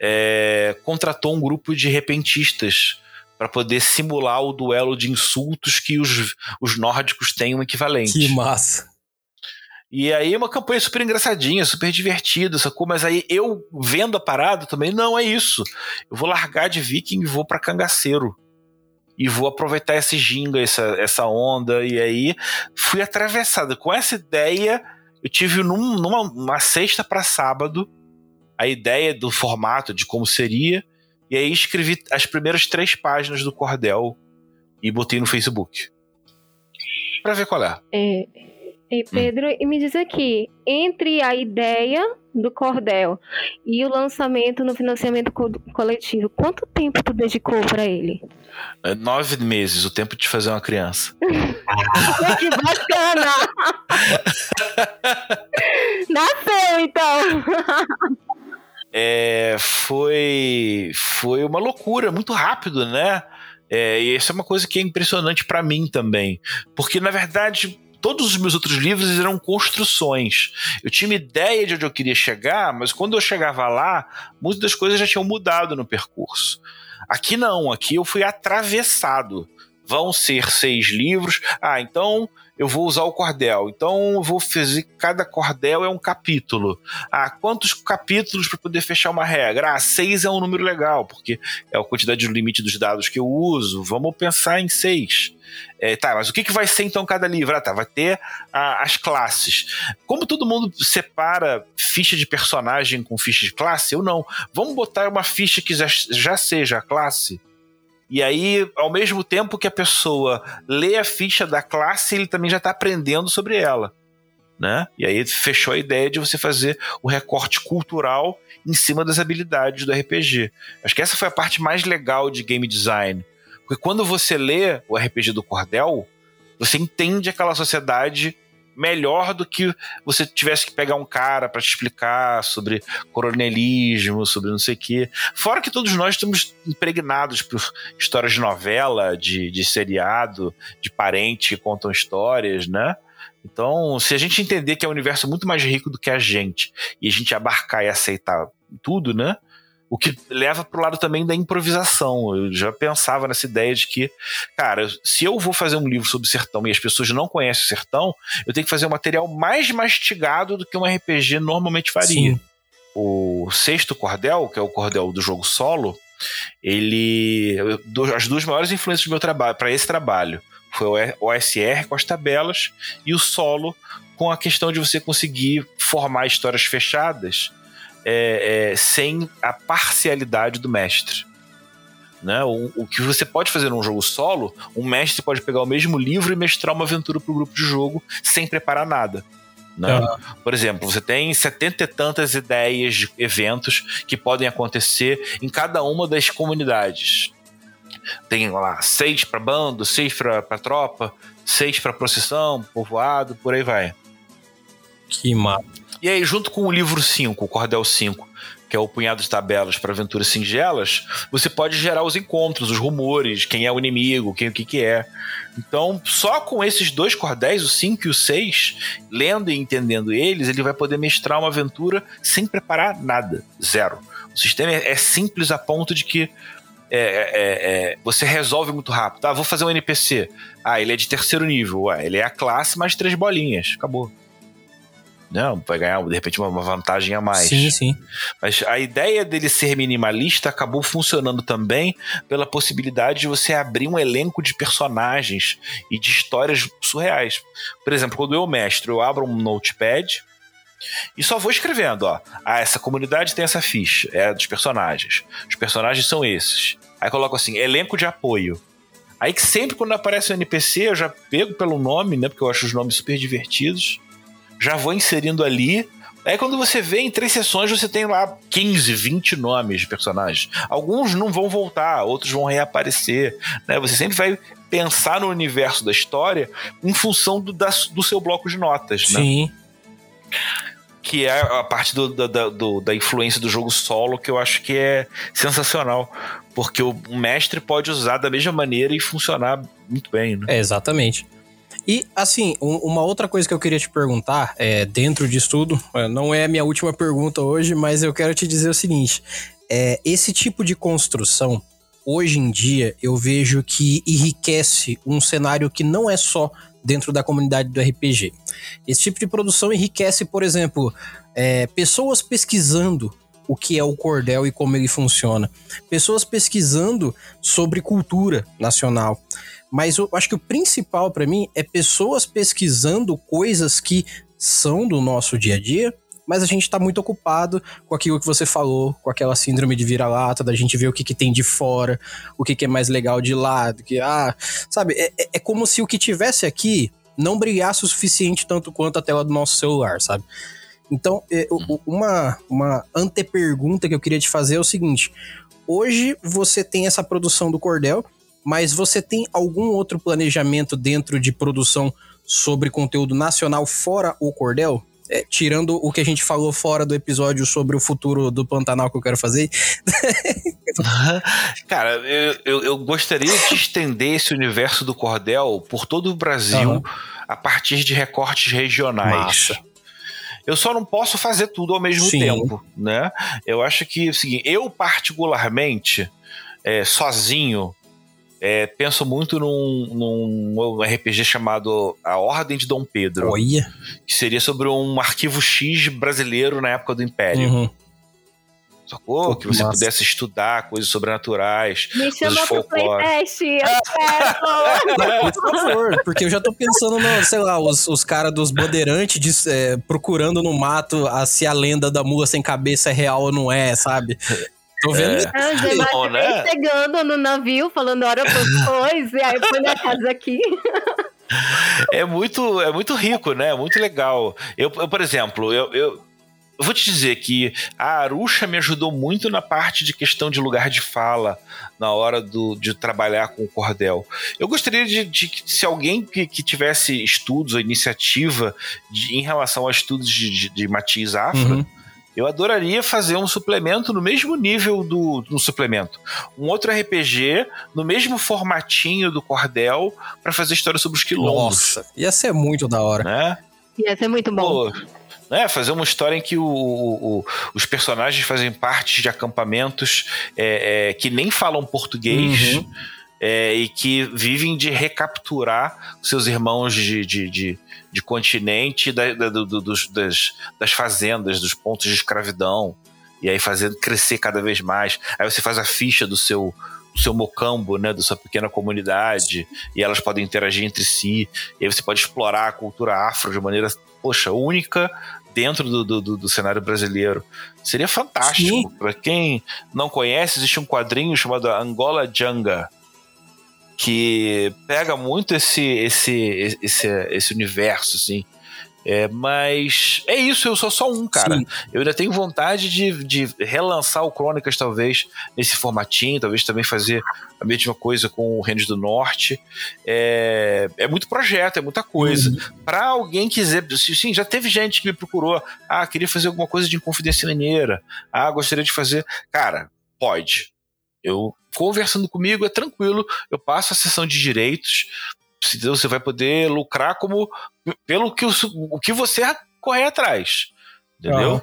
é, contratou um grupo de repentistas para poder simular o duelo de insultos que os, os nórdicos têm um equivalente. Que massa. E aí uma campanha super engraçadinha, super divertida, sacou? Mas aí eu vendo a parada também, não é isso. Eu vou largar de viking e vou para cangaceiro. E vou aproveitar esse ginga, essa, essa onda. E aí fui atravessado. Com essa ideia, eu tive num, numa sexta para sábado a ideia do formato, de como seria. E aí escrevi as primeiras três páginas do Cordel e botei no Facebook. Pra ver qual é. É. E Pedro, hum. e me diz aqui, entre a ideia do Cordel e o lançamento no financiamento co coletivo, quanto tempo tu dedicou para ele? É nove meses, o tempo de fazer uma criança. que bacana! Nasceu, então! é, foi, foi uma loucura, muito rápido, né? É, e isso é uma coisa que é impressionante para mim também. Porque, na verdade, todos os meus outros livros eram construções. Eu tinha uma ideia de onde eu queria chegar, mas quando eu chegava lá, muitas das coisas já tinham mudado no percurso. Aqui não, aqui eu fui atravessado. Vão ser seis livros. Ah, então eu vou usar o cordel. Então eu vou fazer cada cordel é um capítulo. Ah, quantos capítulos para poder fechar uma regra? Ah, seis é um número legal, porque é a quantidade do limite dos dados que eu uso. Vamos pensar em seis. É, tá, mas o que, que vai ser então cada livro? Ah, tá, vai ter ah, as classes. Como todo mundo separa ficha de personagem com ficha de classe, eu não. Vamos botar uma ficha que já, já seja a classe E aí, ao mesmo tempo que a pessoa lê a ficha da classe, ele também já está aprendendo sobre ela. Né? E aí fechou a ideia de você fazer o recorte cultural em cima das habilidades do RPG. Acho que essa foi a parte mais legal de game design. Porque quando você lê o RPG do Cordel, você entende aquela sociedade melhor do que você tivesse que pegar um cara para te explicar sobre coronelismo, sobre não sei o quê. Fora que todos nós estamos impregnados por histórias de novela, de, de seriado, de parente que contam histórias, né? Então, se a gente entender que é um universo muito mais rico do que a gente e a gente abarcar e aceitar tudo, né? O que leva pro lado também da improvisação. Eu já pensava nessa ideia de que, cara, se eu vou fazer um livro sobre o sertão e as pessoas não conhecem o sertão, eu tenho que fazer um material mais mastigado do que um RPG normalmente faria. Sim. O sexto cordel, que é o cordel do jogo solo, ele. As duas maiores influências do meu trabalho, para esse trabalho, foi o OSR com as tabelas e o solo com a questão de você conseguir formar histórias fechadas é, é, sem a parcialidade do mestre. Né? O, o, que você pode fazer num jogo solo, um mestre pode pegar o mesmo livro e mestrar uma aventura para o grupo de jogo sem preparar nada. Né? Uhum. Por exemplo, você tem setenta e tantas ideias de eventos que podem acontecer em cada uma das comunidades. Tem lá seis para bando, seis para tropa, seis para procissão, povoado, por aí vai. Que massa. E aí, junto com o livro 5, o Cordel 5, que é o punhado de tabelas para aventuras singelas, você pode gerar os encontros, os rumores, quem é o inimigo, quem o que, que é. Então, só com esses dois cordéis, o 5 e o 6, lendo e entendendo eles, ele vai poder mestrar uma aventura sem preparar nada. Zero. O sistema é simples a ponto de que é, é, é, você resolve muito rápido. Ah, vou fazer um NPC. Ah, ele é de terceiro nível. Ah, ele é a classe mais três bolinhas. Acabou. Não, vai ganhar, de repente, uma vantagem a mais. Sim, sim. Mas a ideia dele ser minimalista acabou funcionando também pela possibilidade de você abrir um elenco de personagens e de histórias surreais. Por exemplo, quando eu mestre, eu abro um notepad e só vou escrevendo, ó. Ah, essa comunidade tem essa ficha, é dos personagens. Os personagens são esses. Aí coloco assim, elenco de apoio. Aí que sempre quando aparece um NPC, eu já pego pelo nome, né? Porque eu acho os nomes super divertidos já vou inserindo ali. Aí quando você vê em três sessões, você tem lá 15, 20 nomes de personagens. Alguns não vão voltar, outros vão reaparecer. Né? Você sempre vai pensar no universo da história em função do, da, do seu bloco de notas. Né? Sim. Né? Que é a parte do, da, do, da influência do jogo solo que eu acho que é sensacional. Porque o mestre pode usar da mesma maneira e funcionar muito bem. Né? É, exatamente. E, assim, um, uma outra coisa que eu queria te perguntar, é, dentro disso tudo, é, não é a minha última pergunta hoje, mas eu quero te dizer o seguinte: é, esse tipo de construção, hoje em dia, eu vejo que enriquece um cenário que não é só dentro da comunidade do RPG. Esse tipo de produção enriquece, por exemplo, é, pessoas pesquisando o que é o cordel e como ele funciona, pessoas pesquisando sobre cultura nacional. Mas eu acho que o principal para mim é pessoas pesquisando coisas que são do nosso dia a dia, mas a gente está muito ocupado com aquilo que você falou, com aquela síndrome de vira-lata, da gente ver o que, que tem de fora, o que, que é mais legal de lá, que, ah, sabe, é, é, é como se o que tivesse aqui não brilhasse o suficiente tanto quanto a tela do nosso celular, sabe? Então, é, uma, uma antepergunta que eu queria te fazer é o seguinte: hoje você tem essa produção do Cordel, mas você tem algum outro planejamento dentro de produção sobre conteúdo nacional fora o Cordel? É, tirando o que a gente falou fora do episódio sobre o futuro do Pantanal que eu quero fazer. Cara, eu, eu, eu, gostaria de estender esse universo do Cordel por todo o Brasil uhum. a partir de recortes regionais. Massa. Eu só não posso fazer tudo ao mesmo Sim. tempo, né? Eu acho que, assim, eu particularmente, é, sozinho, é, penso muito num, num, RPG chamado A Ordem de Dom Pedro. Olha. Que seria sobre um arquivo X brasileiro na época do Império. Uhum. Sacou? Pô, que você massa. pudesse estudar coisas sobrenaturais. Me chama pro playtest, Por favor, porque eu já tô pensando no, sei lá, os, os caras dos bandeirantes é, procurando no mato a, se a lenda da mula sem cabeça é real ou não é, sabe? Tô vendo. Ah, o Zé Bom, né? chegando no navio, falando hora depois, e aí foi minha casa aqui. É muito, é muito rico, né? É muito legal. Eu, eu, por exemplo, eu, eu, eu vou te dizer que a Arusha me ajudou muito na parte de questão de lugar de fala, na hora do, de trabalhar com o cordel. Eu gostaria de, de que se alguém que, que tivesse estudos ou iniciativa de- em relação a estudos de, de, de matiz afro, Uhum. Eu adoraria fazer um suplemento no mesmo nível do, do suplemento. Um outro RPG no mesmo formatinho do cordel para fazer história sobre os quilombos. Nossa, ia ser muito da hora. Né? Ia ser muito bom. Pô, né, fazer uma história em que o- o- o- os personagens fazem parte de acampamentos é, é, que nem falam português Uhum. É, e que vivem de recapturar seus irmãos de, de, de, de continente da- da- do- dos- das, das fazendas, dos pontos de escravidão, e aí fazendo crescer cada vez mais. Aí você faz a ficha do seu do seu mocambo, né, da sua pequena comunidade, e elas podem interagir entre si, e aí você pode explorar a cultura afro de maneira, poxa, única dentro do, do, do- do cenário brasileiro. Seria fantástico. Para quem não conhece, existe um quadrinho chamado Angola Janga, que pega muito esse esse esse, esse universo assim. É, mas é isso, eu sou só um, cara. Sim. Eu ainda tenho vontade de, de relançar o Crônicas, talvez, nesse formatinho, talvez também fazer a mesma coisa com o Reinos do Norte. É, é muito projeto, é muita coisa. Pra alguém quiser. Sim, já teve gente que me procurou. Ah, queria fazer alguma coisa de Inconfidência Mineira. Ah, gostaria de fazer. Cara, pode. Eu conversando comigo é tranquilo, eu passo a sessão de direitos. se Você vai poder lucrar como pelo que, o, o que você correr atrás. Entendeu?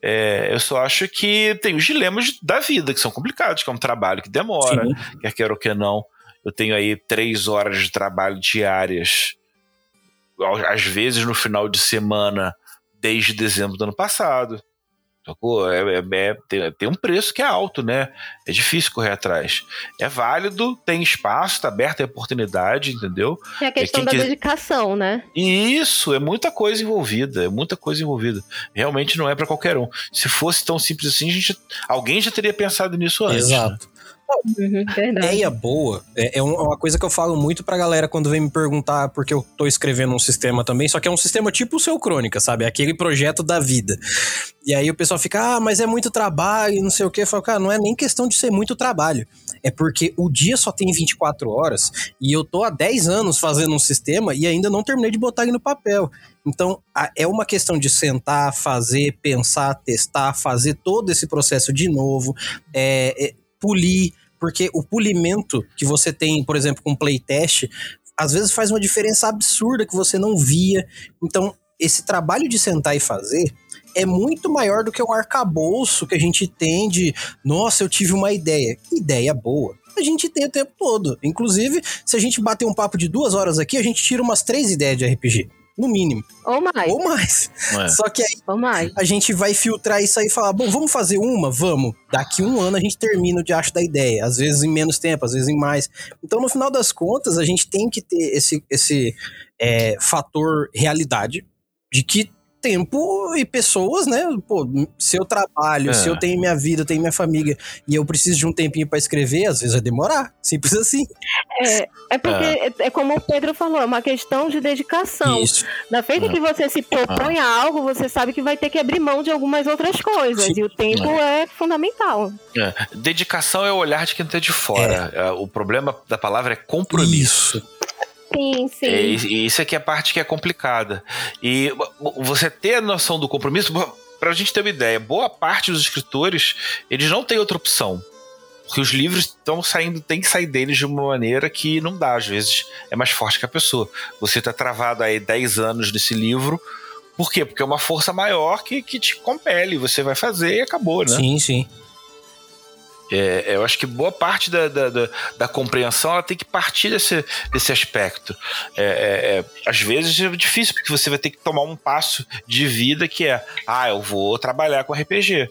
É, eu só acho que tem os dilemas da vida, que são complicados, que é um trabalho que demora, Sim. quer queira ou não. Eu tenho aí três horas de trabalho diárias, às vezes no final de semana, desde dezembro do ano passado. Sacou? É, é- é- tem, tem um preço que é alto, né? É difícil correr atrás. É válido, tem espaço, tá aberta a oportunidade, entendeu? É a questão quem da quis- dedicação, né? E isso, é muita coisa envolvida, é muita coisa envolvida. Realmente não é pra qualquer um. Se fosse tão simples assim, a gente, alguém já teria pensado nisso antes. né? Exato. Uhum. Ideia boa é, é é uma coisa que eu falo muito pra galera quando vem me perguntar, porque eu tô escrevendo um sistema também, só que é um sistema tipo o seu Crônica, sabe? É aquele projeto da vida. E aí o pessoal fica, ah, mas é muito trabalho, não sei o quê. Eu falo, cara, não é nem questão de ser muito trabalho. É porque o dia só tem 24 horas e eu tô há 10 anos fazendo um sistema e ainda não terminei de botar ele no papel. Então, é uma questão de sentar, fazer, pensar, testar, fazer todo esse processo de novo, é, é, polir, porque o polimento que você tem, por exemplo, com playtest, às vezes faz uma diferença absurda que você não via. Então, esse trabalho de sentar e fazer é muito maior do que o arcabouço que a gente tem de, nossa, eu tive uma ideia. Que ideia boa. A gente tem o tempo todo. Inclusive, se a gente bater um papo de duas horas aqui, a gente tira umas três ideias de RPG. No mínimo. Ou mais, Ou mais. É. Só que aí ou mais. a gente vai filtrar isso aí e falar, bom, vamos fazer uma? Vamos. Daqui um ano a gente termina o diacho da ideia. Às vezes em menos tempo, às vezes em mais. Então, no final das contas, a gente tem que ter esse, esse é, fator realidade de que tempo e pessoas, né? Pô, se eu trabalho, É. se eu tenho minha vida, eu tenho minha família e eu preciso de um tempinho pra escrever, às vezes vai demorar. Simples assim. É, é porque, é. é como o Pedro falou, é uma questão de dedicação. Isso. Da feita É. que você se propõe a algo, você sabe que vai ter que abrir mão de algumas outras coisas. Sim. E o tempo é fundamental. É. Dedicação é o olhar de quem tá de fora. É, O problema da palavra é compromisso. Isso. Sim, sim. É, e isso aqui é a parte que é complicada. E você ter a noção do compromisso, pra gente ter uma ideia, boa parte dos escritores, eles não têm outra opção. Porque os livros estão saindo, tem que sair deles de uma maneira que não dá, às vezes é mais forte que a pessoa. Você tá travado aí 10 anos nesse livro, por quê? Porque é uma força maior que, que te compele, você vai fazer e acabou, né? Sim, sim. É, eu acho que boa parte da, da, da, da compreensão ela tem que partir desse, desse aspecto. É, é, é, às vezes é difícil, porque você vai ter que tomar um passo de vida que é: ah, eu vou trabalhar com RPG.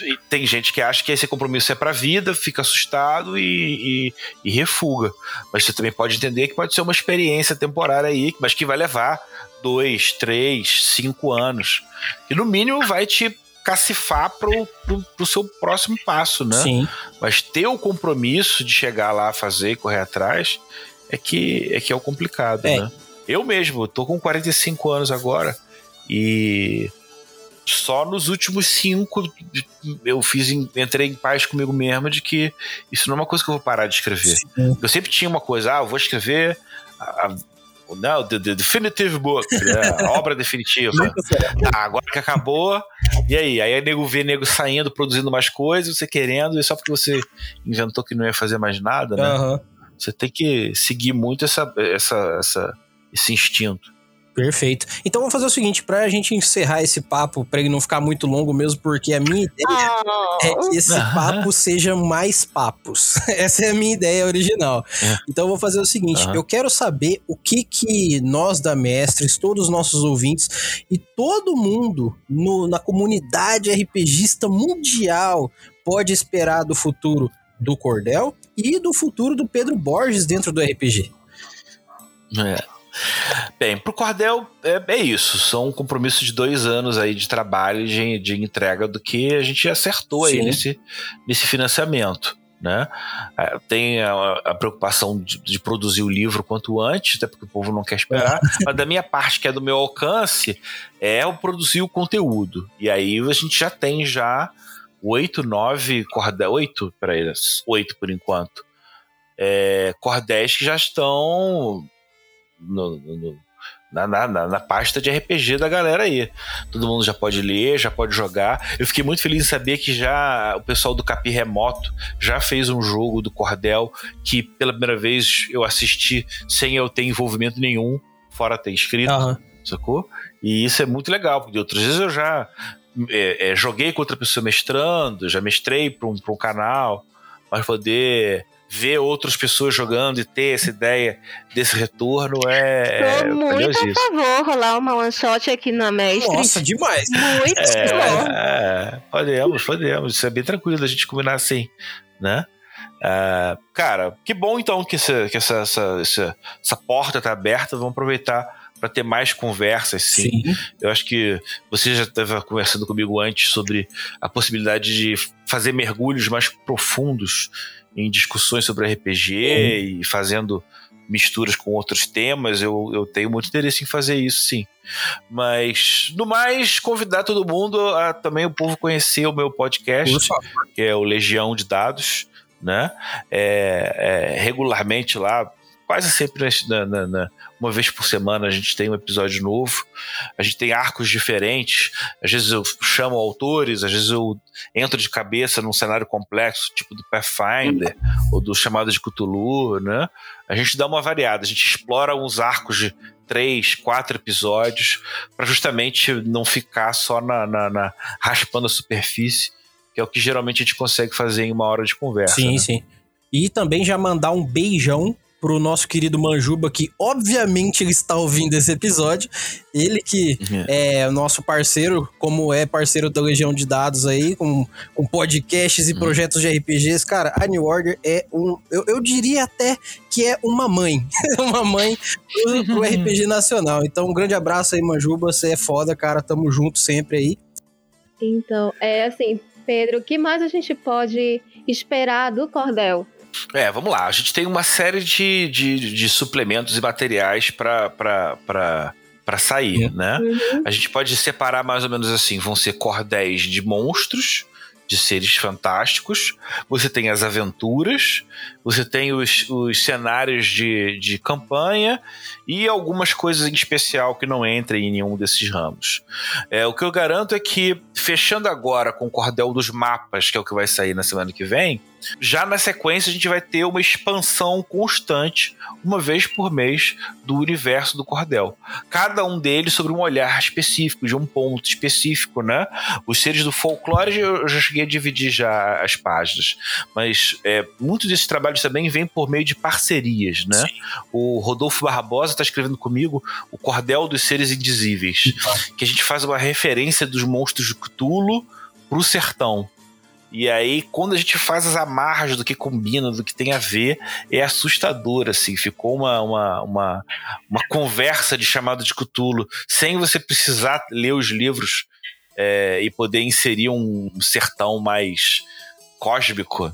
E tem gente que acha que esse compromisso é pra vida, fica assustado e, e, e refuga. Mas você também pode entender que pode ser uma experiência temporária aí, mas que vai levar dois, três, cinco anos. E no mínimo vai te cacifar pro, pro, pro seu próximo passo, né? Sim. Mas ter o compromisso de chegar lá, fazer e correr atrás é que é, que é o complicado, É. né? Eu mesmo, tô com 45 anos agora e só nos últimos cinco eu fiz entrei em paz comigo mesmo de que isso não é uma coisa que eu vou parar de escrever. Sim. Eu sempre tinha uma coisa, ah, eu vou escrever a, a- não, the, the definitive book, né, a obra definitiva. Ah, agora que acabou, e aí? Aí nego vê nego saindo, produzindo mais coisas, você querendo, e só porque você inventou que não ia fazer mais nada, né? Aham. Você tem que seguir muito essa, essa, essa, esse instinto. Perfeito. Então vamos fazer o seguinte, pra gente encerrar esse papo, pra ele não ficar muito longo mesmo, porque a minha ideia Ah, é que esse papo seja mais papos. Essa é a minha ideia original. É. Então eu vou fazer o seguinte, eu quero saber o que que nós da Mestres, todos os nossos ouvintes e todo mundo no- na comunidade RPGista mundial pode esperar do futuro do Cordel e do futuro do Pedro Borges dentro do RPG. É. Bem, pro Cordel é, é isso. São um compromisso de dois anos aí de trabalho e de, de entrega do que a gente acertou aí Sim. nesse, nesse financiamento. Né? Ah, Tem a, a preocupação de, de produzir o livro quanto antes, até porque o povo não quer esperar. Mas da minha parte, que é do meu alcance, é o produzir o conteúdo. E aí a gente já tem já oito, nove cordel. Oito? Peraí, oito por enquanto. É, cordéis que já estão no- no- na, na, na, pasta de RPG da galera aí. Todo mundo já pode ler, já pode jogar. Eu fiquei muito feliz em saber que já o pessoal do Capi Remoto já fez um jogo do Cordel que pela primeira vez eu assisti sem eu ter envolvimento nenhum, fora ter escrito Aham. sacou? E isso é muito legal, porque outras vezes eu já é, é, joguei com outra pessoa mestrando, já mestrei para um, pra um canal, mas poder ver outras pessoas jogando e ter essa ideia desse retorno é, Tô é muito a favor rolar uma one shot aqui na Mestre. Nossa, demais. Muito bom. É, é, podemos, podemos. Isso é bem tranquilo a gente combinar assim, né? Ah, cara, que bom então que, essa, que essa, essa, essa, essa porta tá aberta. Vamos aproveitar para ter mais conversas, sim. Sim. Eu acho que você já estava conversando comigo antes sobre a possibilidade de fazer mergulhos mais profundos em discussões sobre RPG e fazendo misturas com outros temas. Eu, eu tenho muito interesse em fazer isso, sim. Mas, no mais, convidar todo mundo a também o povo conhecer o meu podcast que é o Legião de Dados, né? É, é, regularmente lá, quase sempre na, na- na- uma vez por semana a gente tem um episódio novo. A gente tem arcos diferentes. Às vezes eu chamo autores, às vezes eu entro de cabeça num cenário complexo, tipo do Pathfinder ou do chamado de Cthulhu, né? A gente dá uma variada, a gente explora uns arcos de três, quatro episódios para justamente não ficar só na, na- na- raspando a superfície que é o que geralmente a gente consegue fazer em uma hora de conversa. Sim, né? sim. E também já mandar um beijão pro nosso querido Manjuba, que obviamente ele está ouvindo esse episódio. Ele que é o nosso parceiro, como é parceiro da Legião de Dados aí, com, com podcasts e Hum. projetos de RPGs. Cara, a New Order é um. Eu, eu diria até que é uma mãe. uma mãe pro, pro RPG nacional. Então, um grande abraço aí, Manjuba. Você é foda, cara. Tamo junto sempre aí. Então, é assim, Pedro, o que mais a gente pode esperar do Cordel? É, vamos lá. A gente tem uma série de, de, de suplementos e materiais para sair, né? Uhum. A gente pode separar mais ou menos assim: vão ser cordéis de monstros, de seres fantásticos, você tem as aventuras, você tem os, os cenários de, de campanha e algumas coisas em especial que não entrem em nenhum desses ramos. É, o que eu garanto é que, fechando agora com o cordel dos mapas, que é o que vai sair na semana que vem, já na sequência a gente vai ter uma expansão constante, uma vez por mês, do universo do cordel. Cada um deles sobre um olhar específico, de um ponto específico, né? Os seres do folclore eu já cheguei a dividir já as páginas, mas é, muitos desses trabalhos também vêm por meio de parcerias, né? O Rodolfo Barbosa está escrevendo comigo o Cordel dos Seres Indizíveis, que a gente faz uma referência dos monstros de Cthulhu pro sertão. E aí, quando a gente faz as amarras do que combina, do que tem a ver, é assustador, assim. Ficou uma, uma, uma, uma conversa de chamado de Cthulhu, sem você precisar ler os livros é, e poder inserir um sertão mais cósmico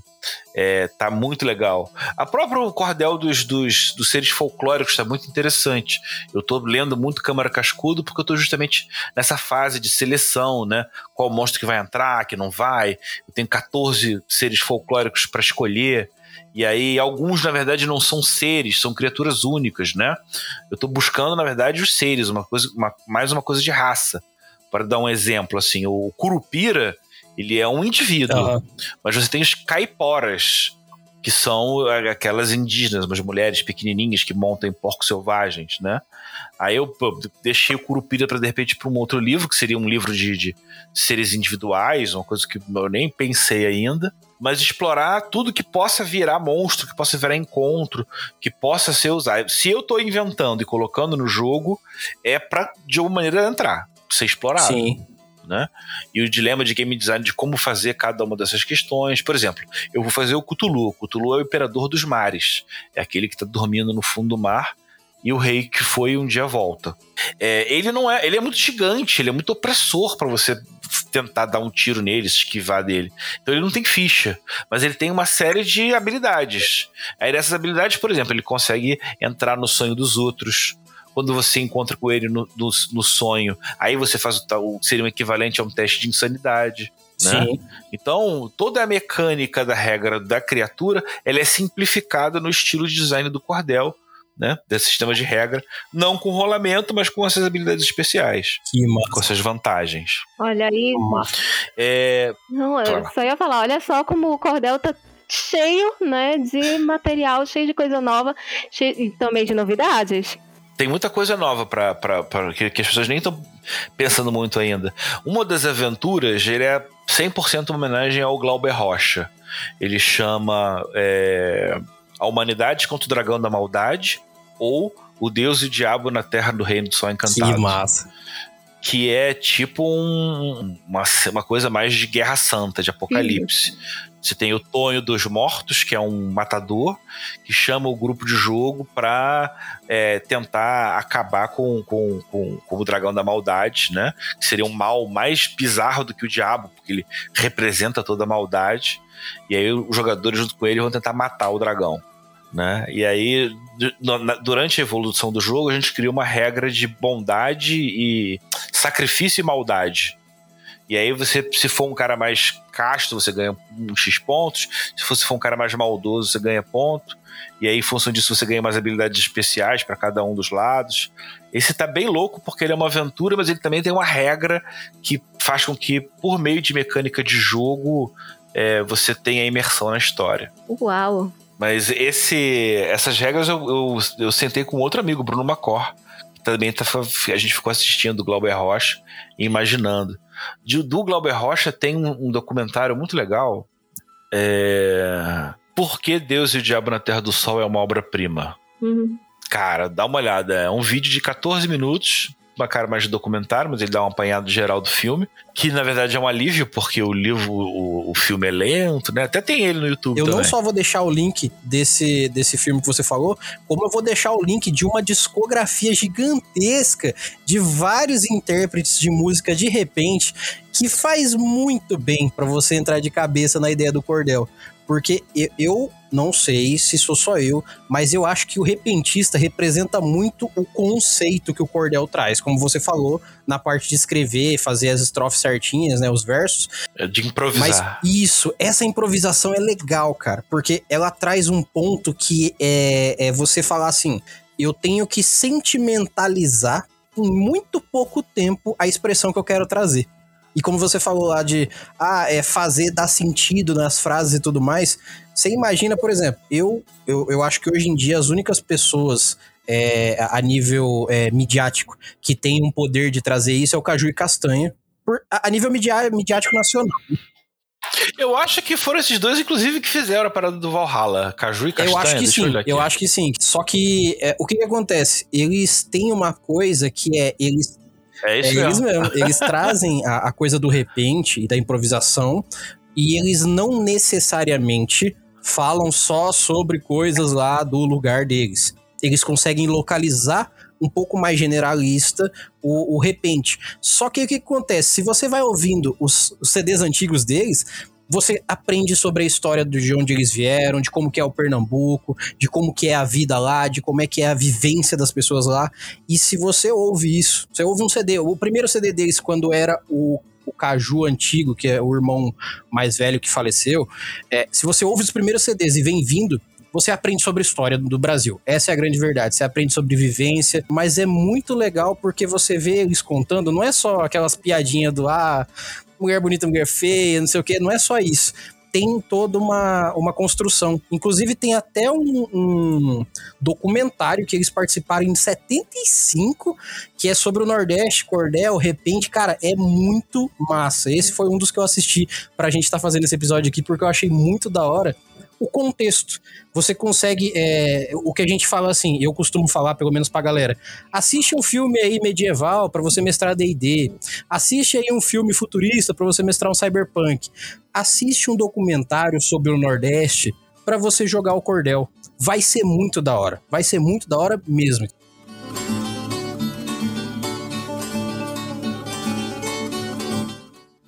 é, tá muito legal. A própria cordel dos, dos, dos seres folclóricos está muito interessante. Eu tô lendo muito Câmara Cascudo porque eu tô justamente nessa fase de seleção, né? Qual monstro que vai entrar, que não vai. Eu tenho 14 seres folclóricos para escolher. E aí, alguns, na verdade, não são seres, são criaturas únicas, né? Eu tô buscando, na verdade, os seres, uma coisa, uma, mais uma coisa de raça. Para dar um exemplo, assim, o Curupira, ele é um indivíduo, uhum. mas você tem os caiporas, que são aquelas indígenas, umas mulheres pequenininhas que montam porcos selvagens, né? Aí eu pô, deixei o Curupira para de repente para um outro livro, que seria um livro de, de, seres individuais, uma coisa que eu nem pensei ainda. Mas explorar tudo que possa virar monstro, que possa virar encontro, que possa ser usado. Se eu estou inventando e colocando no jogo, é para de alguma maneira entrar, ser explorado. Sim né? E o dilema de game design de como fazer cada uma dessas questões. Por exemplo, eu vou fazer o Cthulhu. O Cthulhu é o imperador dos mares. É aquele que está dormindo no fundo do mar e o rei que foi um dia volta. É, ele não é, ele é muito gigante, ele é muito opressor para você tentar dar um tiro nele, esquivar dele. Então ele não tem ficha, mas ele tem uma série de habilidades. Aí dessas habilidades, por exemplo, ele consegue entrar no sonho dos outros, quando você encontra com ele no, no, no sonho, aí você faz o tal, seria um equivalente a um teste de insanidade. Né? Sim. Então, toda a mecânica da regra da criatura ela é simplificada no estilo de design do Cordel, né? Desse sistema de regra, não com rolamento, mas com essas habilidades especiais. Que massa. Com essas vantagens. Olha aí. É... Não, eu só ia falar, olha só como o Cordel tá cheio, né, de material, cheio de coisa nova, cheio, e também de novidades tem muita coisa nova para que, que as pessoas nem estão pensando muito ainda. Uma das aventuras, ele é 100% uma homenagem ao Glauber Rocha. Ele chama é, A Humanidade contra o Dragão da Maldade ou O Deus e o Diabo na Terra do Reino do Sol Encantado. Que massa que é tipo um, uma, uma coisa mais de guerra santa, de apocalipse. Sim. Você tem o Tonho dos Mortos, que é um matador, que chama o grupo de jogo para é, tentar acabar com, com, com, com, o dragão da maldade, né? Que seria um mal mais bizarro do que o diabo, porque ele representa toda a maldade. E aí os jogadores, junto com ele, vão tentar matar o dragão. Né? E aí, durante a evolução do jogo, a gente cria uma regra de bondade e sacrifício e maldade. E aí você, se for um cara mais casto, você ganha um X pontos. Se você for um cara mais maldoso, você ganha ponto. E aí, em função disso, você ganha mais habilidades especiais para cada um dos lados. Esse tá bem louco porque ele é uma aventura, mas ele também tem uma regra que faz com que, por meio de mecânica de jogo, é, você tenha imersão na história. Uau! Mas esse, essas regras eu, eu, eu sentei com outro amigo, Bruno Macor, que também tá, a gente ficou assistindo o Glauber Rocha e imaginando. De, do Glauber Rocha tem um, um documentário muito legal. É, Por que Deus e o Diabo na Terra do Sol é uma obra-prima? Uhum. Cara, dá uma olhada. É um vídeo de 14 minutos uma cara mais de documentário, mas ele dá um apanhado geral do filme, que na verdade é um alívio, porque o livro, o, o filme é lento, né? Até tem ele no YouTube. Eu também. não só vou deixar o link desse, desse filme que você falou, como eu vou deixar o link de uma discografia gigantesca de vários intérpretes de música de repente, que faz muito bem para você entrar de cabeça na ideia do cordel. Porque eu não sei se sou só eu, mas eu acho que o repentista representa muito o conceito que o cordel traz. Como você falou, na parte de escrever, fazer as estrofes certinhas, né? Os versos. É de improvisar. Mas isso, essa improvisação é legal, cara, porque ela traz um ponto que é, é você falar assim: eu tenho que sentimentalizar em muito pouco tempo a expressão que eu quero trazer. E como você falou lá de ah, é fazer dar sentido nas frases e tudo mais, você imagina, por exemplo, eu, eu, eu acho que hoje em dia as únicas pessoas é, a nível é, midiático que tem um poder de trazer isso é o Caju e Castanha, por, a, a nível midiá, midiático nacional. Eu acho que foram esses dois, inclusive, que fizeram a parada do Valhalla, Caju e Castanha. Eu acho que sim, eu, eu, acho que sim. Só que é, o que, que acontece? Eles têm uma coisa que é, eles é isso é mesmo. Eles, mesmo. eles trazem a, a, coisa do repente e da improvisação, e eles não necessariamente falam só sobre coisas lá do lugar deles. Eles conseguem localizar um pouco mais generalista, o, o Repente. Só que o que acontece? Se você vai ouvindo os, os CDs antigos deles, você aprende sobre a história de onde eles vieram, de como que é o Pernambuco, de como que é a vida lá, de como é que é a vivência das pessoas lá. E se você ouve isso, você ouve um CD, o primeiro CD deles quando era o o Caju antigo, que é o irmão mais velho que faleceu, é, se você ouve os primeiros CDs e vem vindo, você aprende sobre a história do Brasil. Essa é a grande verdade. Você aprende sobre vivência, mas é muito legal porque você vê eles contando, não é só aquelas piadinhas do ah, mulher bonita, mulher feia, não sei o que, não é só isso. Tem toda uma, uma construção. Inclusive, tem até um, um documentário que eles participaram em 75, que é sobre o Nordeste, Cordel, Repente. Cara, é muito massa. Esse foi um dos que eu assisti pra gente estar tá fazendo esse episódio aqui, porque eu achei muito da hora o contexto. Você consegue. É, o que a gente fala assim, eu costumo falar, pelo menos pra galera. Assiste um filme aí medieval para você mestrar DD. Assiste aí um filme futurista para você mestrar um cyberpunk. Assiste um documentário sobre o Nordeste para você jogar o cordel. Vai ser muito da hora. Vai ser muito da hora mesmo.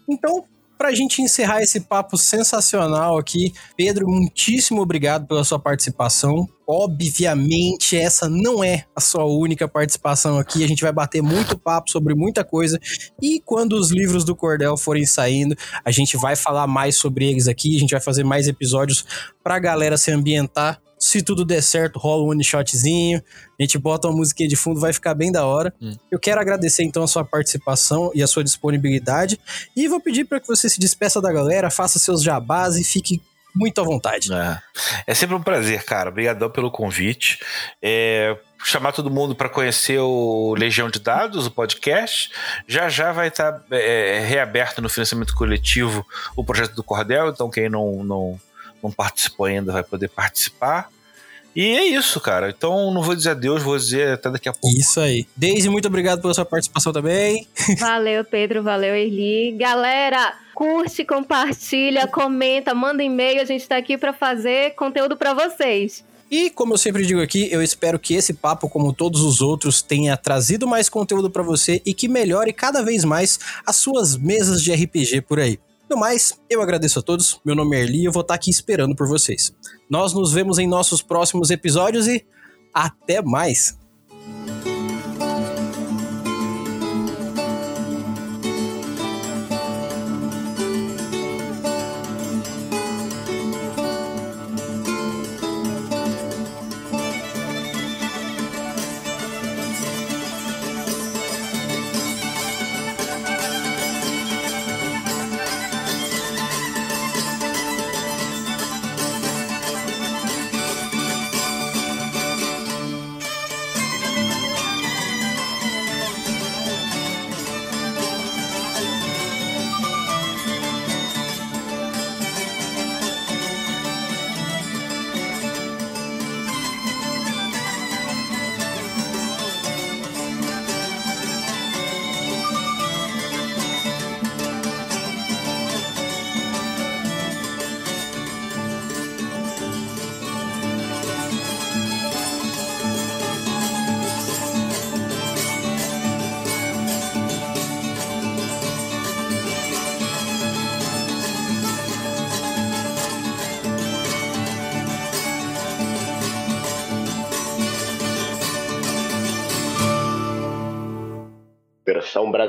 Então, para a gente encerrar esse papo sensacional aqui, Pedro, muitíssimo obrigado pela sua participação. Obviamente, essa não é a sua única participação aqui. A gente vai bater muito papo sobre muita coisa. E quando os livros do Cordel forem saindo, a gente vai falar mais sobre eles aqui. A gente vai fazer mais episódios para a galera se ambientar se tudo der certo, rola um one shotzinho, a gente bota uma musiquinha de fundo, vai ficar bem da hora. Hum. Eu quero agradecer então a sua participação e a sua disponibilidade. E vou pedir para que você se despeça da galera, faça seus jabás e fique muito à vontade. É, é sempre um prazer, cara. Obrigadão pelo convite. É, chamar todo mundo para conhecer o Legião de Dados, o podcast. Já já vai estar tá, é, reaberto no financiamento coletivo o projeto do Cordel, então quem não, não, não participou ainda vai poder participar. E é isso, cara. Então não vou dizer adeus, vou dizer até daqui a pouco. Isso aí. Deise, muito obrigado pela sua participação também. Valeu, Pedro. Valeu, Erli. Galera, curte, compartilha, comenta, manda e-mail. A gente está aqui para fazer conteúdo para vocês. E como eu sempre digo aqui, eu espero que esse papo, como todos os outros, tenha trazido mais conteúdo para você e que melhore cada vez mais as suas mesas de RPG por aí. No mais, eu agradeço a todos. Meu nome é Erli e eu vou estar aqui esperando por vocês. Nós nos vemos em nossos próximos episódios e até mais!